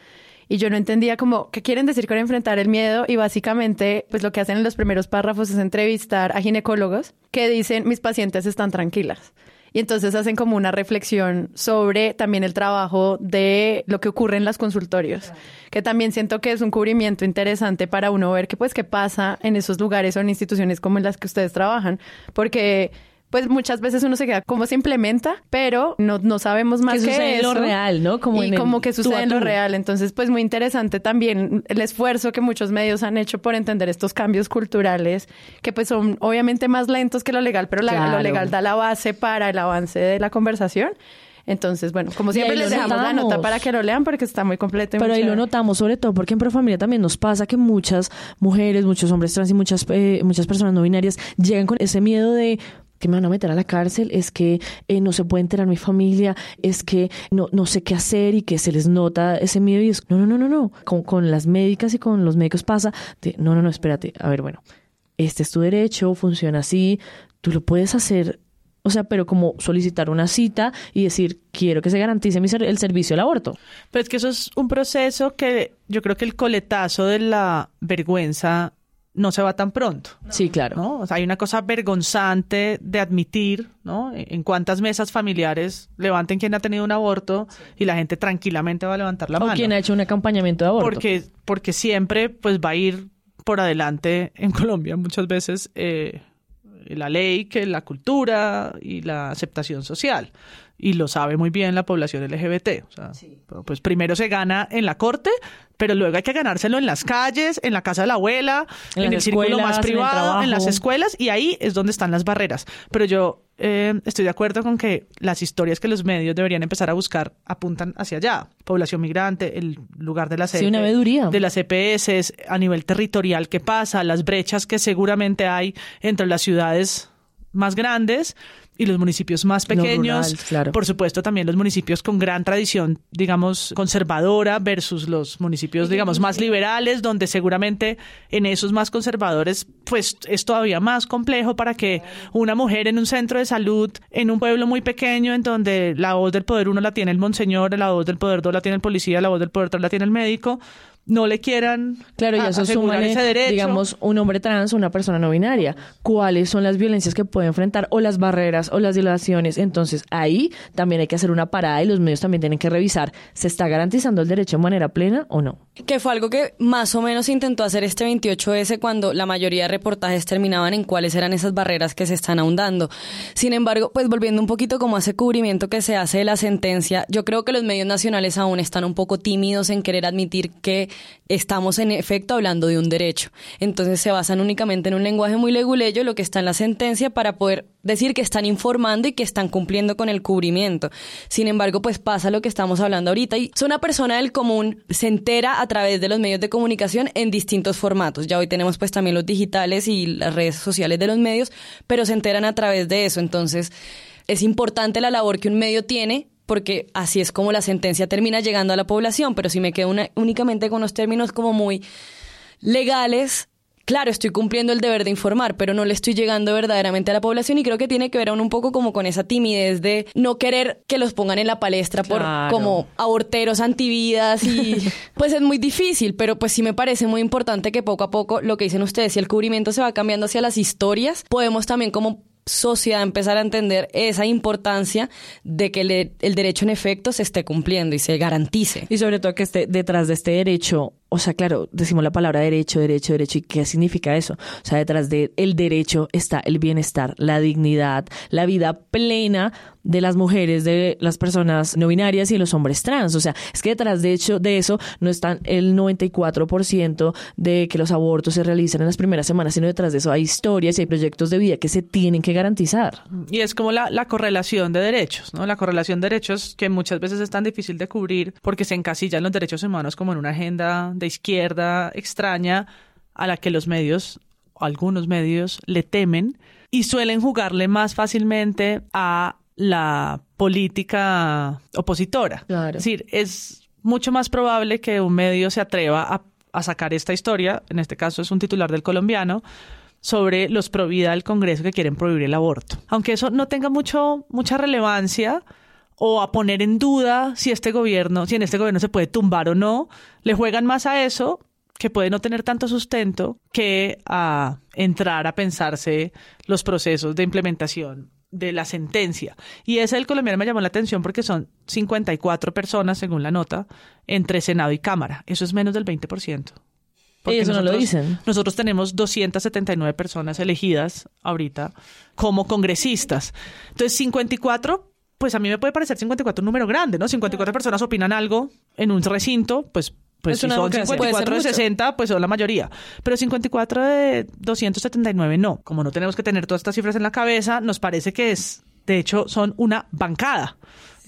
y yo no entendía como qué quieren decir con enfrentar el miedo y básicamente pues lo que hacen en los primeros párrafos es entrevistar a ginecólogos que dicen mis pacientes están tranquilas. Y entonces hacen como una reflexión sobre también el trabajo de lo que ocurre en los consultorios, que también siento que es un cubrimiento interesante para uno ver qué pues qué pasa en esos lugares o en instituciones como en las que ustedes trabajan, porque pues muchas veces uno se queda como se implementa, pero no, no sabemos más que sucede en lo real, ¿no? Como y como que sucede en lo real. Entonces, pues muy interesante también el esfuerzo que muchos medios han hecho por entender estos cambios culturales, que pues son obviamente más lentos que lo legal, pero lo legal da la base para el avance de la conversación. Entonces, bueno, como siempre les dejamos la nota para que lo lean porque está muy completo. Pero ahí lo notamos sobre todo porque en Profamilia también nos pasa que muchas mujeres, muchos hombres trans y muchas, eh, muchas personas no binarias llegan con ese miedo de que me van a meter a la cárcel, es que eh, no se puede enterar mi familia, es que no, no sé qué hacer y que se les nota ese miedo y es, no, no, no, no, no, con, con las médicas y con los médicos pasa, no, no, no, espérate, a ver, bueno, este es tu derecho, funciona así, tú lo puedes hacer o sea, pero como solicitar una cita y decir, quiero que se garantice el servicio al aborto. Pero es que eso es un proceso que yo creo que el coletazo de la vergüenza no se va tan pronto. Sí, claro. ¿no? O sea, hay una cosa vergonzante de admitir, ¿no? En cuántas mesas familiares levanten quien ha tenido un aborto y la gente tranquilamente va a levantar la mano. O quien ha hecho un acompañamiento de aborto. Porque, porque siempre pues va a ir por adelante en Colombia muchas veces eh, la ley que la cultura y la aceptación social y lo sabe muy bien la población LGBT. O sea, Pues primero se gana en la corte, pero luego hay que ganárselo en las calles, en la casa de la abuela, en, el círculo más privado, en, las escuelas, y ahí es donde están las barreras. Pero yo eh, estoy de acuerdo con que las historias que los medios deberían empezar a buscar apuntan hacia allá. Población migrante, el lugar de las, sí, una de las EPS, a nivel territorial, qué pasa, las brechas que seguramente hay entre las ciudades más grandes y los municipios más pequeños. Por supuesto, también los municipios con gran tradición, digamos, conservadora versus los municipios, digamos, más liberales, donde seguramente en esos más conservadores, pues es todavía más complejo para que una mujer en un centro de salud, en un pueblo muy pequeño, en donde la voz del poder uno la tiene el monseñor, la voz del poder dos la tiene el policía, la voz del poder tres la tiene el médico, no le quieran Claro, y eso derecho. digamos, un hombre trans o una persona no binaria. ¿Cuáles son las violencias que puede enfrentar o las barreras o las violaciones? Entonces, ahí también hay que hacer una parada y los medios también tienen que revisar, ¿se está garantizando el derecho de manera plena o no? Que fue algo que más o menos intentó hacer este 28S cuando la mayoría de reportajes terminaban en cuáles eran esas barreras que se están ahondando. Sin embargo, pues volviendo un poquito como a ese cubrimiento que se hace de la sentencia, yo creo que los medios nacionales aún están un poco tímidos en querer admitir que estamos en efecto hablando de un derecho. Entonces se basan únicamente en un lenguaje muy leguleyo, lo que está en la sentencia, para poder decir que están informando y que están cumpliendo con el cubrimiento. Sin embargo, pues pasa lo que estamos hablando ahorita y una persona del común se entera a través de los medios de comunicación en distintos formatos. Ya hoy tenemos pues también los digitales y las redes sociales de los medios, pero se enteran a través de eso. Entonces, es importante la labor que un medio tiene porque así es como la sentencia termina llegando a la población, pero si me quedo una- únicamente con los términos como muy legales, claro, estoy cumpliendo el deber de informar, pero no le estoy llegando verdaderamente a la población y creo que tiene que ver aún un poco como con esa timidez de no querer que los pongan en la palestra por como aborteros antividas y pues es muy difícil, pero pues sí me parece muy importante que poco a poco lo que dicen ustedes, si el cubrimiento se va cambiando hacia las historias, podemos también como sociedad empezar a entender esa importancia de que el derecho en efecto se esté cumpliendo y se garantice. Y sobre todo que esté detrás de este derecho, o sea, claro, decimos la palabra derecho, derecho, derecho, ¿y qué significa eso? O sea, detrás del derecho está el bienestar, la dignidad, la vida plena de las mujeres, de las personas no binarias y los hombres trans. O sea, es que detrás de hecho de eso no están el 94% de que los abortos se realizan en las primeras semanas, sino detrás de eso hay historias y hay proyectos de vida que se tienen que garantizar. Y es como la, la correlación de derechos, ¿no? La correlación de derechos que muchas veces es tan difícil de cubrir porque se encasillan los derechos humanos como en una agenda de izquierda extraña a la que los medios, algunos medios, le temen y suelen jugarle más fácilmente a la política opositora. Claro. Es decir, es mucho más probable que un medio se atreva a, a sacar esta historia, en este caso es un titular del colombiano, sobre los pro vida del Congreso que quieren prohibir el aborto. Aunque eso no tenga mucho, mucha relevancia o a poner en duda si este gobierno, si en este gobierno se puede tumbar o no, le juegan más a eso que puede no tener tanto sustento que a entrar a pensarse los procesos de implementación de la sentencia. Y ese del colombiano me llamó la atención porque son 54 personas, según la nota, entre Senado y Cámara. Eso es menos del 20%. Porque Eso no lo nosotros- dicen. Nosotros tenemos 279 personas elegidas ahorita como congresistas. Entonces, 54, pues a mí me puede parecer 54 un número grande, ¿no? 54 personas opinan algo en un recinto, pues pues Es si son democracia. 54 de Puede ser mucho. 60, pues son la mayoría. Pero 54 de 279 no. Como no tenemos que tener todas estas cifras en la cabeza, nos parece que es, de hecho, son una bancada.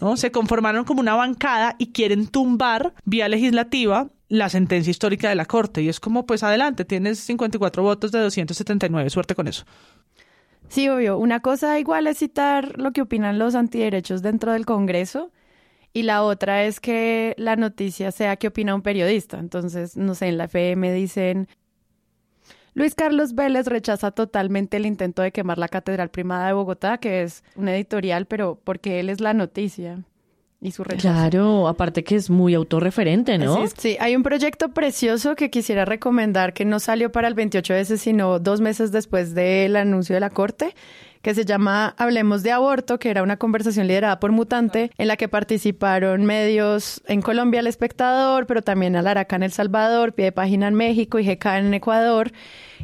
¿no? Se conformaron como una bancada y quieren tumbar vía legislativa la sentencia histórica de la Corte. Y es como, pues adelante, tienes 54 votos de 279. Suerte con eso. Sí, obvio. Una cosa igual es citar lo que opinan los antiderechos dentro del Congreso y la otra es que la noticia sea que opina un periodista. Entonces, no sé, en la FM dicen, Luis Carlos Vélez rechaza totalmente el intento de quemar la Catedral Primada de Bogotá, que es un editorial, pero porque él es la noticia y su rechazo. Claro, aparte que es muy autorreferente, ¿no? Sí, hay un proyecto precioso que quisiera recomendar que no salió para el 28S, sino dos meses después del anuncio de la Corte, que se llama Hablemos de Aborto, que era una conversación liderada por Mutante, en la que participaron medios en Colombia, El Espectador, pero también Alaraca en El Salvador, Pie de Página en México y GK en Ecuador.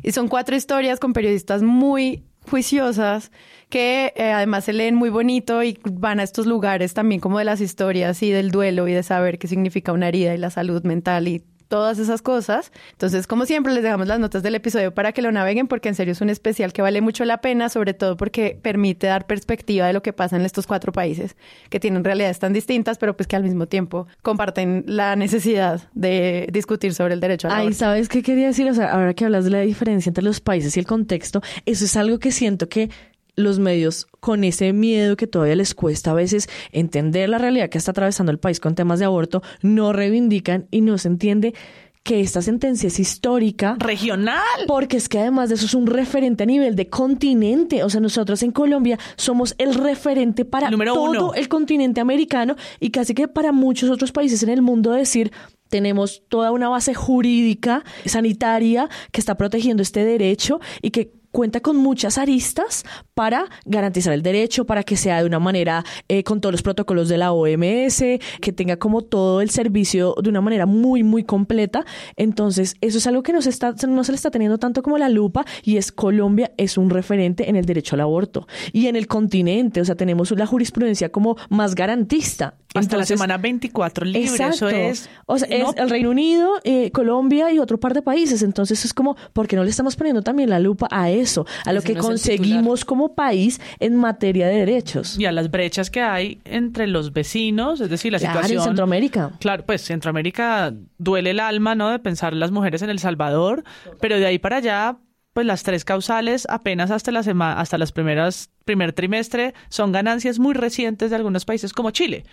Y son cuatro historias con periodistas muy juiciosas que eh, además se leen muy bonito y van a estos lugares también como de las historias y del duelo y de saber qué significa una herida y la salud mental y todas esas cosas. Entonces, como siempre, les dejamos las notas del episodio para que lo naveguen porque en serio es un especial que vale mucho la pena, sobre todo porque permite dar perspectiva de lo que pasa en estos cuatro países que tienen realidades tan distintas, pero pues que al mismo tiempo comparten la necesidad de discutir sobre el derecho al Ay, aborto. ¿sabes qué quería decir? O sea, ahora que hablas de la diferencia entre los países y el contexto, eso es algo que siento que los medios, con ese miedo que todavía les cuesta a veces entender la realidad que está atravesando el país con temas de aborto, no reivindican y no se entiende que esta sentencia es histórica. Regional. Porque es que además de eso es un referente a nivel de continente. O sea, nosotros en Colombia somos el referente para todo el continente americano y casi que para muchos otros países en el mundo decir tenemos toda una base jurídica, sanitaria, que está protegiendo este derecho y que cuenta con muchas aristas para garantizar el derecho, para que sea de una manera eh, con todos los protocolos de la OMS, que tenga como todo el servicio de una manera muy, muy completa. Entonces, eso es algo que no se, está, no se le está teniendo tanto como la lupa y es Colombia es un referente en el derecho al aborto y en el continente, o sea, tenemos la jurisprudencia como más garantista. Hasta la semana 24 libre, eso es. O sea, es el Reino Unido, eh, Colombia y otro par de países. Entonces es como, ¿por qué no le estamos poniendo también la lupa a eso? A lo que conseguimos como país en materia de derechos. Y a las brechas que hay entre los vecinos, es decir, la situación. en Centroamérica. Claro, pues Centroamérica duele el alma, ¿no? De pensar las mujeres en El Salvador, pero de ahí para allá pues las tres causales apenas hasta la semana, hasta las primeras primer trimestre son ganancias muy recientes de algunos países como Chile.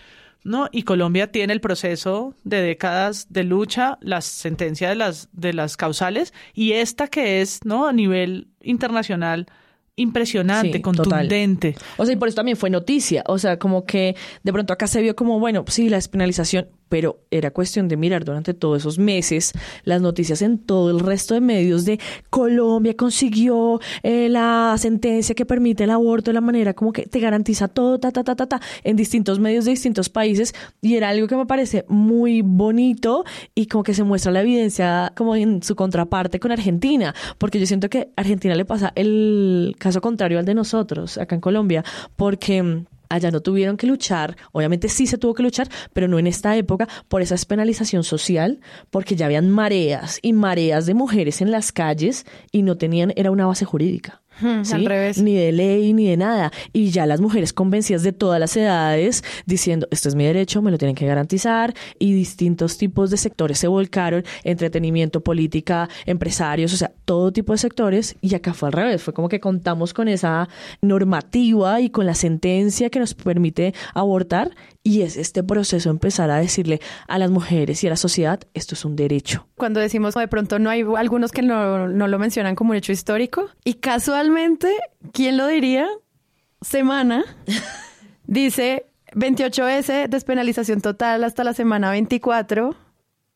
¿No? Y Colombia tiene el proceso de décadas de lucha, la sentencia de las, de las causales, y esta que es, ¿no? A nivel internacional, impresionante, contundente. O sea, y por eso también fue noticia. O sea, como que de pronto acá se vio como, bueno, sí, la despenalización, pero era cuestión de mirar durante todos esos meses las noticias en todo el resto de medios de Colombia consiguió eh, la sentencia que permite el aborto de la manera como que te garantiza todo, ta, ta, ta, ta, ta, en distintos medios de distintos países. Y era algo que me parece muy bonito y como que se muestra la evidencia como en su contraparte con Argentina, porque yo siento que a Argentina le pasa el caso contrario al de nosotros acá en Colombia, porque allá no tuvieron que luchar, obviamente sí se tuvo que luchar, pero no en esta época por esa despenalización social, porque ya habían mareas y mareas de mujeres en las calles y no tenían, era una base jurídica. Al revés. Ni de ley, ni de nada. Y ya las mujeres convencidas de todas las edades diciendo, esto es mi derecho, me lo tienen que garantizar. Y distintos tipos de sectores se volcaron, entretenimiento, política, empresarios, o sea, todo tipo de sectores. Y acá fue al revés, fue como que contamos con esa normativa y con la sentencia que nos permite abortar. Y es este proceso empezar a decirle a las mujeres y a la sociedad, esto es un derecho. Cuando decimos de pronto no hay algunos que no, no lo mencionan como un hecho histórico y casualmente, ¿quién lo diría? Semana dice 28S, despenalización total hasta la semana 24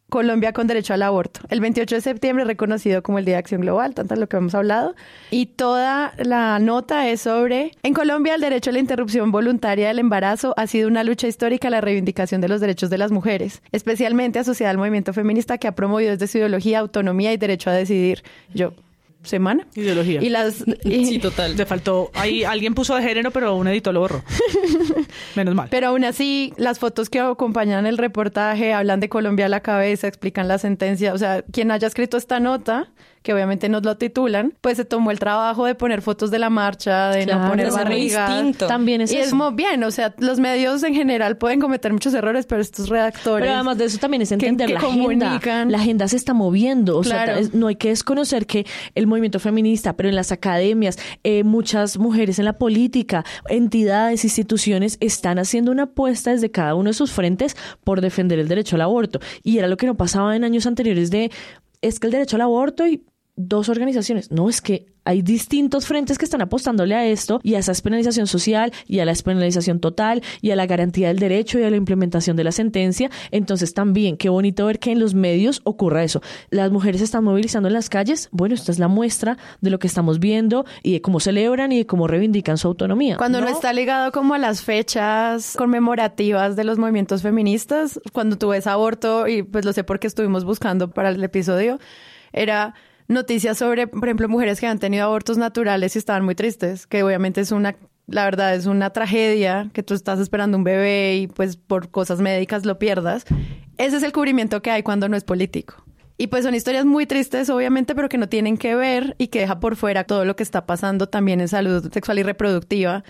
Colombia con derecho al aborto. El 28 de septiembre reconocido como el Día de Acción Global, tanto lo que hemos hablado. Y toda la nota es sobre, en Colombia el derecho a la interrupción voluntaria del embarazo ha sido una lucha histórica a la reivindicación de los derechos de las mujeres, especialmente asociada al movimiento feminista que ha promovido desde su ideología autonomía y derecho a decidir. Yo semana. Ideología. Y las sí, total. Te faltó ahí alguien puso de género, pero un editor lo borró. Menos mal. Pero aún así, las fotos que acompañan el reportaje hablan de Colombia a la cabeza, explican la sentencia, o sea, quien haya escrito esta nota que obviamente nos lo titulan, pues se tomó el trabajo de poner fotos de la marcha, de no poner barriga. También es y es muy bien, o sea, los medios en general pueden cometer muchos errores, pero estos redactores... Pero además de eso también es entender la agenda. La agenda se está moviendo, o sea, no hay que desconocer que el movimiento feminista, pero en las academias, eh, muchas mujeres en la política, entidades, instituciones están haciendo una apuesta desde cada uno de sus frentes por defender el derecho al aborto. Y era lo que no pasaba en años anteriores de es que el derecho al aborto y dos organizaciones. No, es que hay distintos frentes que están apostándole a esto y a esa despenalización social y a la despenalización total y a la garantía del derecho y a la implementación de la sentencia. Entonces también, qué bonito ver que en los medios ocurra eso. Las mujeres se están movilizando en las calles. Bueno, esta es la muestra de lo que estamos viendo y de cómo celebran y de cómo reivindican su autonomía. Cuando no, está ligado como a las fechas conmemorativas de los movimientos feministas, cuando tú ves aborto, y pues lo sé porque estuvimos buscando para el episodio, era noticias sobre, por ejemplo, mujeres que han tenido abortos naturales y estaban muy tristes, que obviamente es una, la verdad es una tragedia que tú estás esperando un bebé y pues por cosas médicas lo pierdas. Ese es el cubrimiento que hay cuando no es político. Y pues son historias muy tristes, obviamente, pero que no tienen que ver y que deja por fuera todo lo que está pasando también en salud sexual y reproductiva.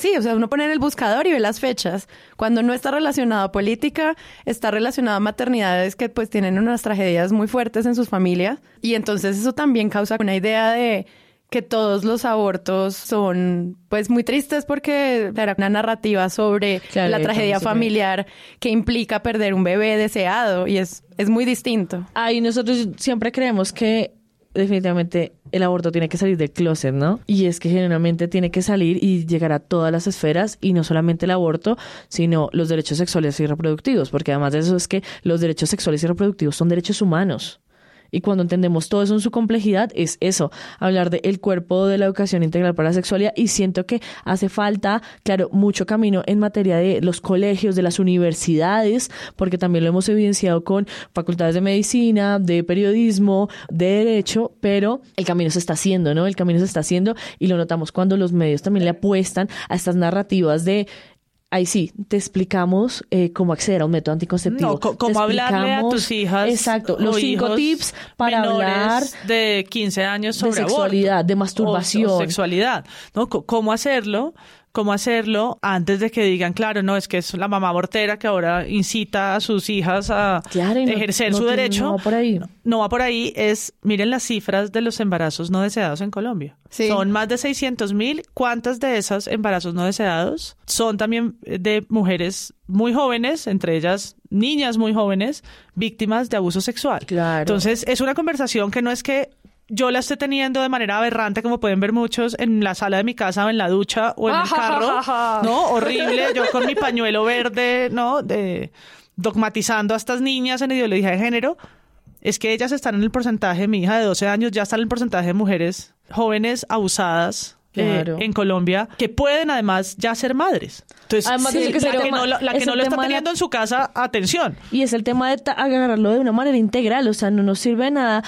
Sí, o sea, uno pone en el buscador y ve las fechas. Cuando no está relacionado a política, está relacionado a maternidades que pues tienen unas tragedias muy fuertes en sus familias. Y entonces eso también causa una idea de que todos los abortos son pues muy tristes porque era una narrativa sobre Claro, la tragedia familiar que implica perder un bebé deseado y es, es muy distinto. Ahí nosotros siempre creemos que definitivamente el aborto tiene que salir del closet, ¿no? Y es que generalmente tiene que salir y llegar a todas las esferas y no solamente el aborto, sino los derechos sexuales y reproductivos, porque además de eso es que los derechos sexuales y reproductivos son derechos humanos. Y cuando entendemos todo eso en su complejidad, es eso, hablar del cuerpo de la educación integral para la sexualidad. Y siento que hace falta, claro, mucho camino en materia de los colegios, de las universidades, porque también lo hemos evidenciado con facultades de medicina, de periodismo, de derecho, pero el camino se está haciendo, ¿no? El camino se está haciendo y lo notamos cuando los medios también le apuestan a estas narrativas de Ahí sí, te explicamos eh, cómo acceder a un método anticonceptivo. No, cómo hablarle a tus hijas. Exacto, los cinco tips para hablar de 15 años sobre de sexualidad, aborto de o- masturbación. o sexualidad, ¿no? C- ¿Cómo hacerlo? ¿Cómo hacerlo antes de que digan, claro, no, es que es la mamá abortera que ahora incita a sus hijas a Claro, no- ejercer no su derecho? no va por ahí. No va por ahí, es, miren las cifras de los embarazos no deseados en Colombia. Sí. Son más de 600 mil. ¿Cuántas de esas embarazos no deseados son también de mujeres muy jóvenes, entre ellas niñas muy jóvenes, víctimas de abuso sexual? Claro. Entonces, es una conversación que no es que yo la esté teniendo de manera aberrante, como pueden ver muchos, en la sala de mi casa o en la ducha o en el carro. No, horrible. Yo con mi pañuelo verde, ¿no? De, dogmatizando a estas niñas en ideología de género. Es que ellas están en el porcentaje, mi hija de 12 años ya está en el porcentaje de mujeres jóvenes abusadas eh, Claro. en Colombia que pueden además ya ser madres. Entonces, Además de sí, que la, que tema- no, la que es no lo está de la- teniendo en su casa, atención. Y es el tema de agarrarlo de una manera integral, o sea, no nos sirve nada.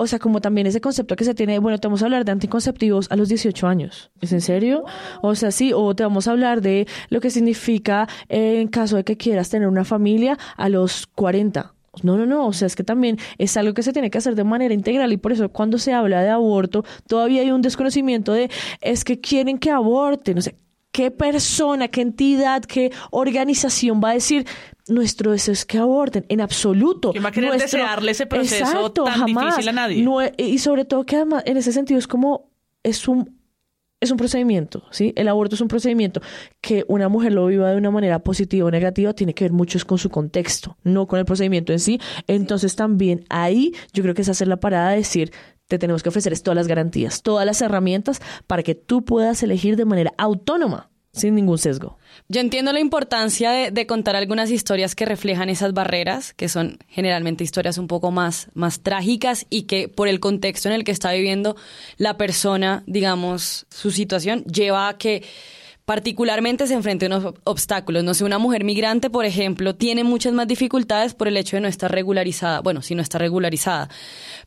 O sea, como también ese concepto que se tiene, bueno, te vamos a hablar de anticonceptivos a los 18 años. ¿Es en serio? O sea, sí, o te vamos a hablar de lo que significa eh, en caso de que quieras tener una familia a los 40. No, no, no, o sea, es que también es algo que se tiene que hacer de manera integral y por eso cuando se habla de aborto todavía hay un desconocimiento de es que quieren que aborten, o sea, ¿qué persona, qué entidad, qué organización va a decir nuestro deseo es que aborten? En absoluto. ¿Quién va a querer Nuestro- desearle ese proceso Exacto, tan jamás. difícil a nadie? No, y sobre todo que además en ese sentido es como es un es un procedimiento, ¿sí? El aborto es un procedimiento que una mujer lo viva de una manera positiva o negativa tiene que ver mucho con su contexto, no con el procedimiento en sí. Entonces también ahí yo creo que es hacer la parada de decir, te tenemos que ofrecer todas las garantías, todas las herramientas para que tú puedas elegir de manera autónoma, sin ningún sesgo. Yo entiendo la importancia de, contar algunas historias que reflejan esas barreras, que son generalmente historias un poco más, más trágicas y que por el contexto en el que está viviendo la persona, digamos, su situación, lleva a que particularmente se enfrente a unos ob- obstáculos. No sé, una mujer migrante, por ejemplo, tiene muchas más dificultades por el hecho de no estar regularizada. Bueno, si no está regularizada.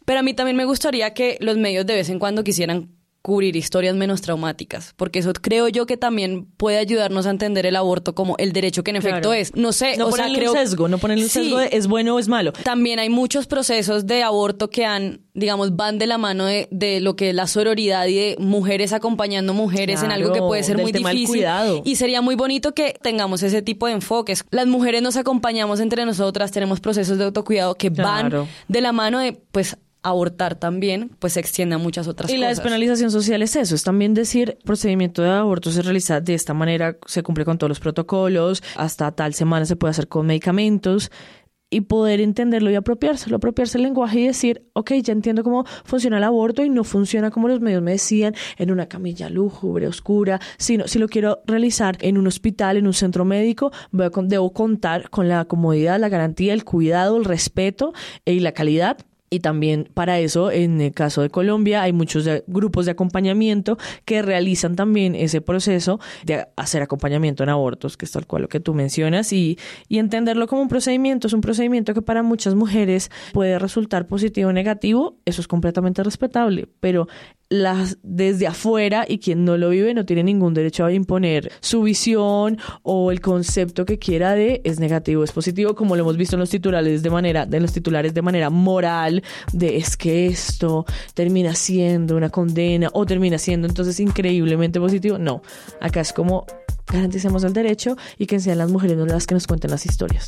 Pero a mí también me gustaría que los medios de vez en cuando quisieran cubrir historias menos traumáticas, porque eso creo yo que también puede ayudarnos a entender el aborto como el derecho que en efecto es. No sé, No o sea, creo un sesgo, no ponerle un Sí. sesgo de es bueno o es malo. También hay muchos procesos de aborto que han, digamos, van de la mano de, de lo que es la sororidad y de mujeres acompañando mujeres en algo que puede ser muy difícil. Y sería muy bonito que tengamos ese tipo de enfoques. Las mujeres nos acompañamos entre nosotras, tenemos procesos de autocuidado que Claro. van de la mano de, pues, abortar también, pues se extiende a muchas otras Y la cosas. despenalización social es eso, es también decir, procedimiento de aborto se realiza de esta manera, se cumple con todos los protocolos, hasta tal semana se puede hacer con medicamentos y poder entenderlo y apropiárselo, apropiarse el lenguaje y decir, ok, ya entiendo cómo funciona el aborto y no funciona como los medios me decían, en una camilla lúgubre, oscura, sino si lo quiero realizar en un hospital, en un centro médico, voy a con- debo contar con la comodidad, la garantía, el cuidado, el respeto y la calidad y también para eso, en el caso de Colombia, hay muchos grupos de acompañamiento que realizan también ese proceso de hacer acompañamiento en abortos, que es tal cual lo que tú mencionas, y, y entenderlo como un procedimiento. Es un procedimiento que para muchas mujeres puede resultar positivo o negativo, eso es completamente respetable, pero las, desde afuera y quien no lo vive no tiene ningún derecho a imponer su visión o el concepto que quiera de es negativo, es positivo, como lo hemos visto en los titulares de manera, de los titulares de manera moral, de es que esto termina siendo una condena o termina siendo entonces increíblemente positivo. No, acá es como garanticemos el derecho y que sean las mujeres las que nos cuenten las historias.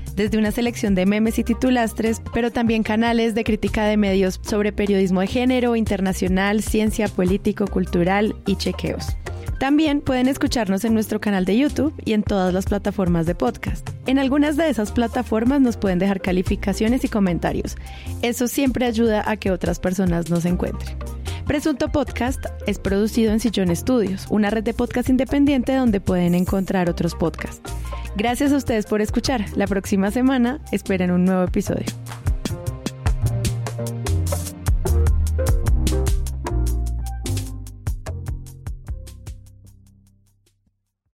desde una selección de memes y titulastres, pero también canales de crítica de medios sobre periodismo de género, internacional, ciencia, político, cultural y chequeos. También pueden escucharnos en nuestro canal de YouTube y en todas las plataformas de podcast. En algunas de esas plataformas nos pueden dejar calificaciones y comentarios. Eso siempre ayuda a que otras personas nos encuentren. Presunto Podcast es producido en Sillón Studios, una red de podcast independiente donde pueden encontrar otros podcasts. Gracias a ustedes por escuchar. La próxima semana esperen un nuevo episodio.